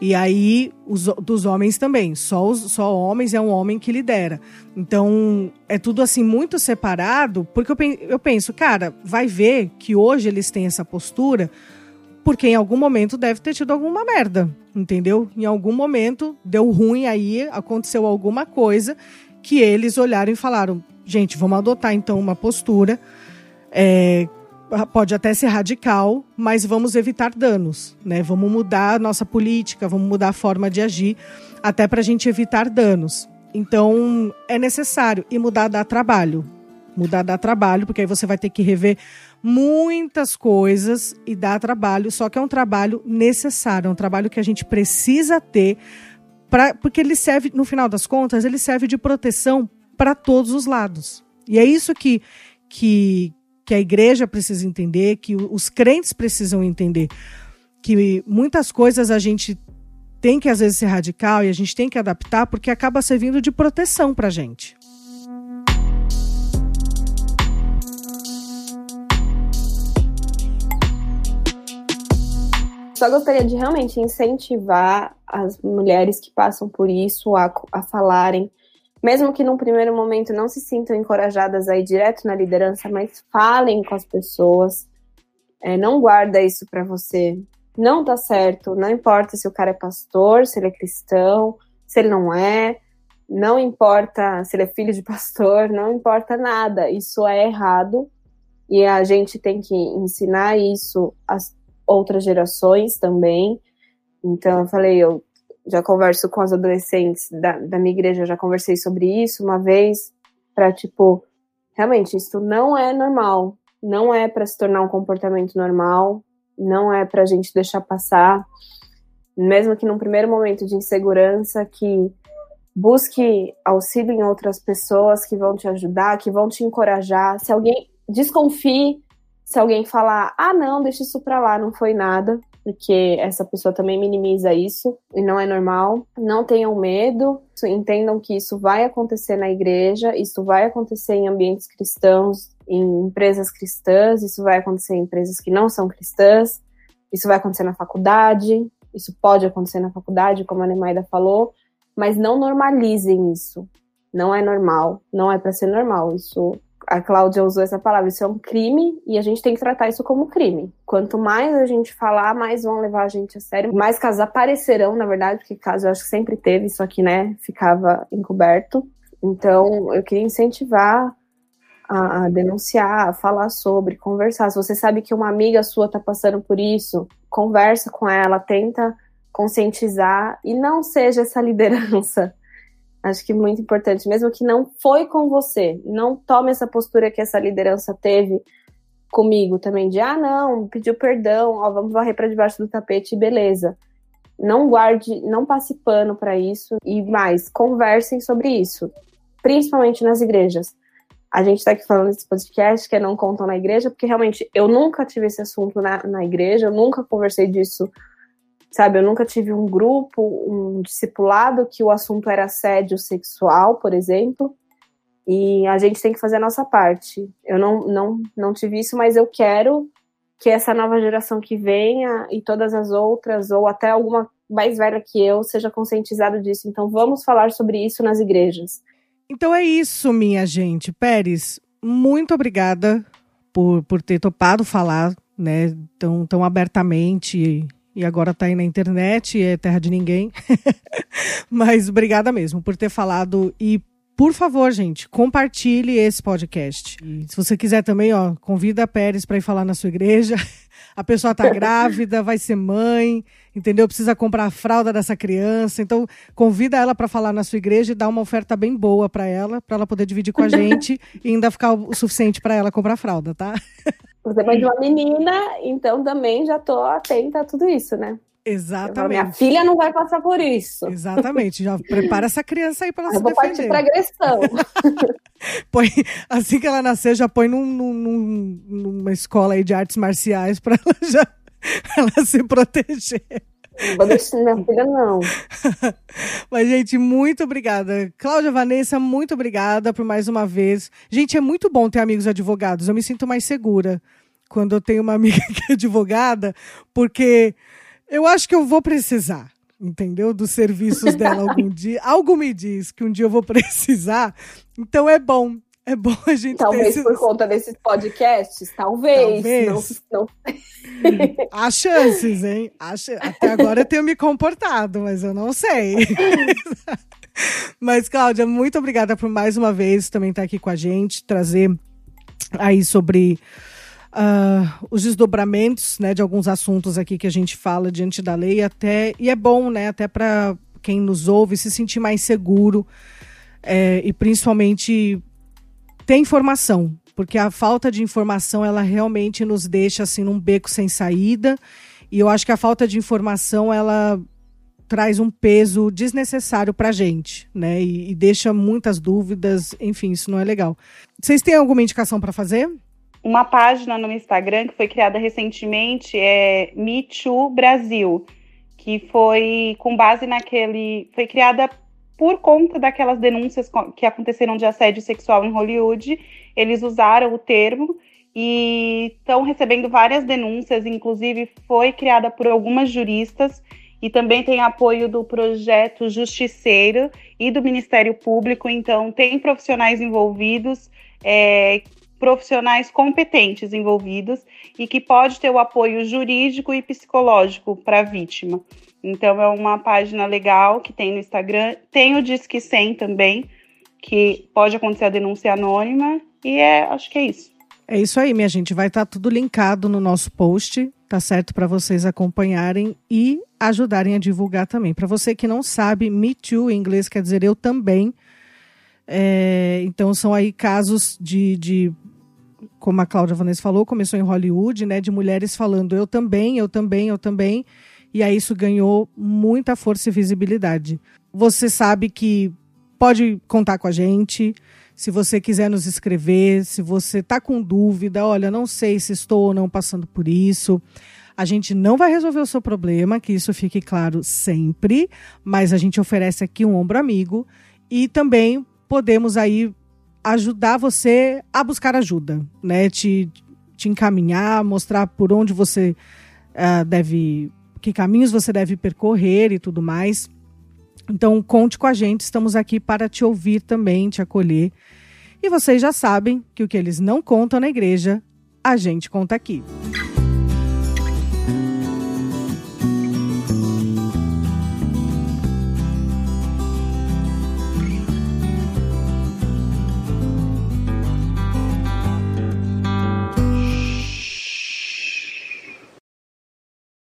E aí, os, dos homens também, só, os, só homens é um homem que lidera. Então, é tudo assim muito separado, porque eu, eu penso, cara, vai ver que hoje eles têm essa postura porque em algum momento deve ter tido alguma merda, entendeu? Em algum momento deu ruim aí, aconteceu alguma coisa que eles olharam e falaram: gente, vamos adotar então uma postura é, pode até ser radical, mas vamos evitar danos, né? Vamos mudar a nossa política, vamos mudar a forma de agir, até para a gente evitar danos. Então, é necessário. E mudar dá trabalho. Mudar dá trabalho, porque aí você vai ter que rever muitas coisas e dá trabalho, só que é um trabalho necessário, é um trabalho que a gente precisa ter, pra, porque ele serve, no final das contas, ele serve de proteção para todos os lados. E é isso que, que, que a igreja precisa entender, que os crentes precisam entender, que muitas coisas a gente tem que às vezes ser radical e a gente tem que adaptar porque acaba servindo de proteção para a gente. Só gostaria de realmente incentivar as mulheres que passam por isso a, a falarem mesmo que num primeiro momento não se sintam encorajadas a ir direto na liderança, mas falem com as pessoas. É, não guarda isso para você. Não tá certo. Não importa se o cara é pastor, se ele é cristão, se ele não é. Não importa se ele é filho de pastor, (laughs) não importa nada. Isso é errado. E a gente tem que ensinar isso às outras gerações também. Então, eu falei, eu já converso com as adolescentes da, da minha igreja, já conversei sobre isso uma vez, para tipo, realmente, isso não é normal. não é para se tornar um comportamento normal, não é para a gente deixar passar, mesmo que num primeiro momento de insegurança, que busque auxílio em outras pessoas que vão te ajudar, que vão te encorajar. Se alguém desconfie, se alguém falar, ah, não, deixa isso para lá, não foi nada, porque essa pessoa também minimiza isso e não é normal. Não tenham medo, entendam que isso vai acontecer na igreja, isso vai acontecer em ambientes cristãos, em empresas cristãs, isso vai acontecer em empresas que não são cristãs, isso vai acontecer na faculdade, isso pode acontecer na faculdade, como a Nemaida falou, mas não normalizem isso. Não é normal, não é para ser normal. Isso a Cláudia usou essa palavra, isso é um crime e a gente tem que tratar isso como crime. Quanto mais a gente falar, mais vão levar a gente a sério, mais casos aparecerão, na verdade, porque casos eu acho que sempre teve, isso aqui, né, ficava encoberto. Então, eu queria incentivar a, a denunciar, a falar sobre, conversar. Se você sabe que uma amiga sua está passando por isso, conversa com ela, tenta conscientizar e não seja essa liderança. Acho que muito importante, mesmo que não foi com você, não tome essa postura que essa liderança teve comigo também de ah não, pediu perdão, ó, vamos varrer para debaixo do tapete, beleza. Não guarde, não passe pano para isso e mais, conversem sobre isso, principalmente nas igrejas. A gente está aqui falando desse podcast que é não contam na igreja, porque realmente eu nunca tive esse assunto na, na igreja, eu nunca conversei disso sabe? Eu nunca tive um grupo, um discipulado que o assunto era assédio sexual, por exemplo. E a gente tem que fazer a nossa parte. Eu não, não, não tive isso, mas eu quero que essa nova geração que venha e todas as outras, ou até alguma mais velha que eu, seja conscientizado disso. Então vamos falar sobre isso nas igrejas. Então é isso, minha gente. Pérez, muito obrigada por, por ter topado falar né, tão, tão abertamente e agora está aí na internet, é terra de ninguém. (laughs) Mas obrigada mesmo por ter falado e por favor, gente, compartilhe esse podcast. E se você quiser também, ó, convida a Pérez para ir falar na sua igreja. (laughs) A pessoa tá grávida, vai ser mãe, entendeu? Precisa comprar a fralda dessa criança. Então, convida ela para falar na sua igreja e dá uma oferta bem boa para ela, para ela poder dividir com a (laughs) gente e ainda ficar o suficiente para ela comprar fralda, tá? Você mãe de uma menina, então também já tô atenta a tudo isso, né? Exatamente. Minha filha não vai passar por isso. Exatamente. Já prepara essa criança aí para ela Eu se vou defender. partir para agressão. (laughs) põe, assim que ela nascer, já põe num, num, numa escola aí de artes marciais para ela já (laughs) ela se proteger. Não vou deixar minha filha, não. (laughs) Mas, gente, muito obrigada. Cláudia Vanessa, muito obrigada por mais uma vez. Gente, é muito bom ter amigos advogados. Eu me sinto mais segura quando eu tenho uma (laughs) amiga que é advogada, porque eu acho que eu vou precisar entendeu? Dos serviços dela (laughs) algum dia. Algo me diz que um dia eu vou precisar. Então é bom. É bom a gente Talvez ter por conta desses podcasts, talvez. Talvez. Não, não... Há chances, hein? Há. Até agora eu tenho me comportado, mas eu não sei. (laughs) mas, Cláudia, muito obrigada por mais uma vez também estar aqui com a gente, trazer aí sobre uh, os desdobramentos né, de alguns assuntos aqui que a gente fala diante da lei, até e é bom, né, até para quem nos ouve se sentir mais seguro é, e principalmente ter informação, porque a falta de informação ela realmente nos deixa assim num beco sem saída e eu acho que a falta de informação ela traz um peso desnecessário para gente, né? E, e, deixa muitas dúvidas, enfim, isso não é legal. Vocês têm alguma indicação para fazer? Uma página no Instagram que foi criada recentemente é Me Too Brasil, que foi com base naquele. Foi criada por conta daquelas denúncias que aconteceram de assédio sexual em Hollywood. Eles usaram o termo e estão recebendo várias denúncias, inclusive foi criada por algumas juristas e também tem apoio do projeto Justiceiro e do Ministério Público, então tem profissionais envolvidos é, profissionais competentes envolvidos e que pode ter o apoio jurídico e psicológico para a vítima. Então é uma página legal que tem no Instagram, tem o Disque 100 também, que pode acontecer a denúncia anônima e é, acho que é isso. É isso aí, minha gente, vai estar tá tudo linkado no nosso post, tá certo para vocês acompanharem e ajudarem a divulgar também. Para você que não sabe, Me Too em inglês quer dizer eu também. É, então são aí casos de, de como a Cláudia Vanessa falou, começou em Hollywood, né, de mulheres falando eu também, eu também, eu também, e aí isso ganhou muita força e visibilidade. Você sabe que pode contar com a gente, se você quiser nos escrever, se você está com dúvida, olha, não sei se estou ou não passando por isso. A gente não vai resolver o seu problema, que isso fique claro sempre, mas a gente oferece aqui um ombro amigo e também podemos aí ajudar você a buscar ajuda, né? Te, te encaminhar, mostrar por onde você uh, deve, que caminhos você deve percorrer e tudo mais. Então, conte com a gente, estamos aqui para te ouvir também, te acolher. E vocês já sabem que o que eles não contam na igreja, a gente conta aqui.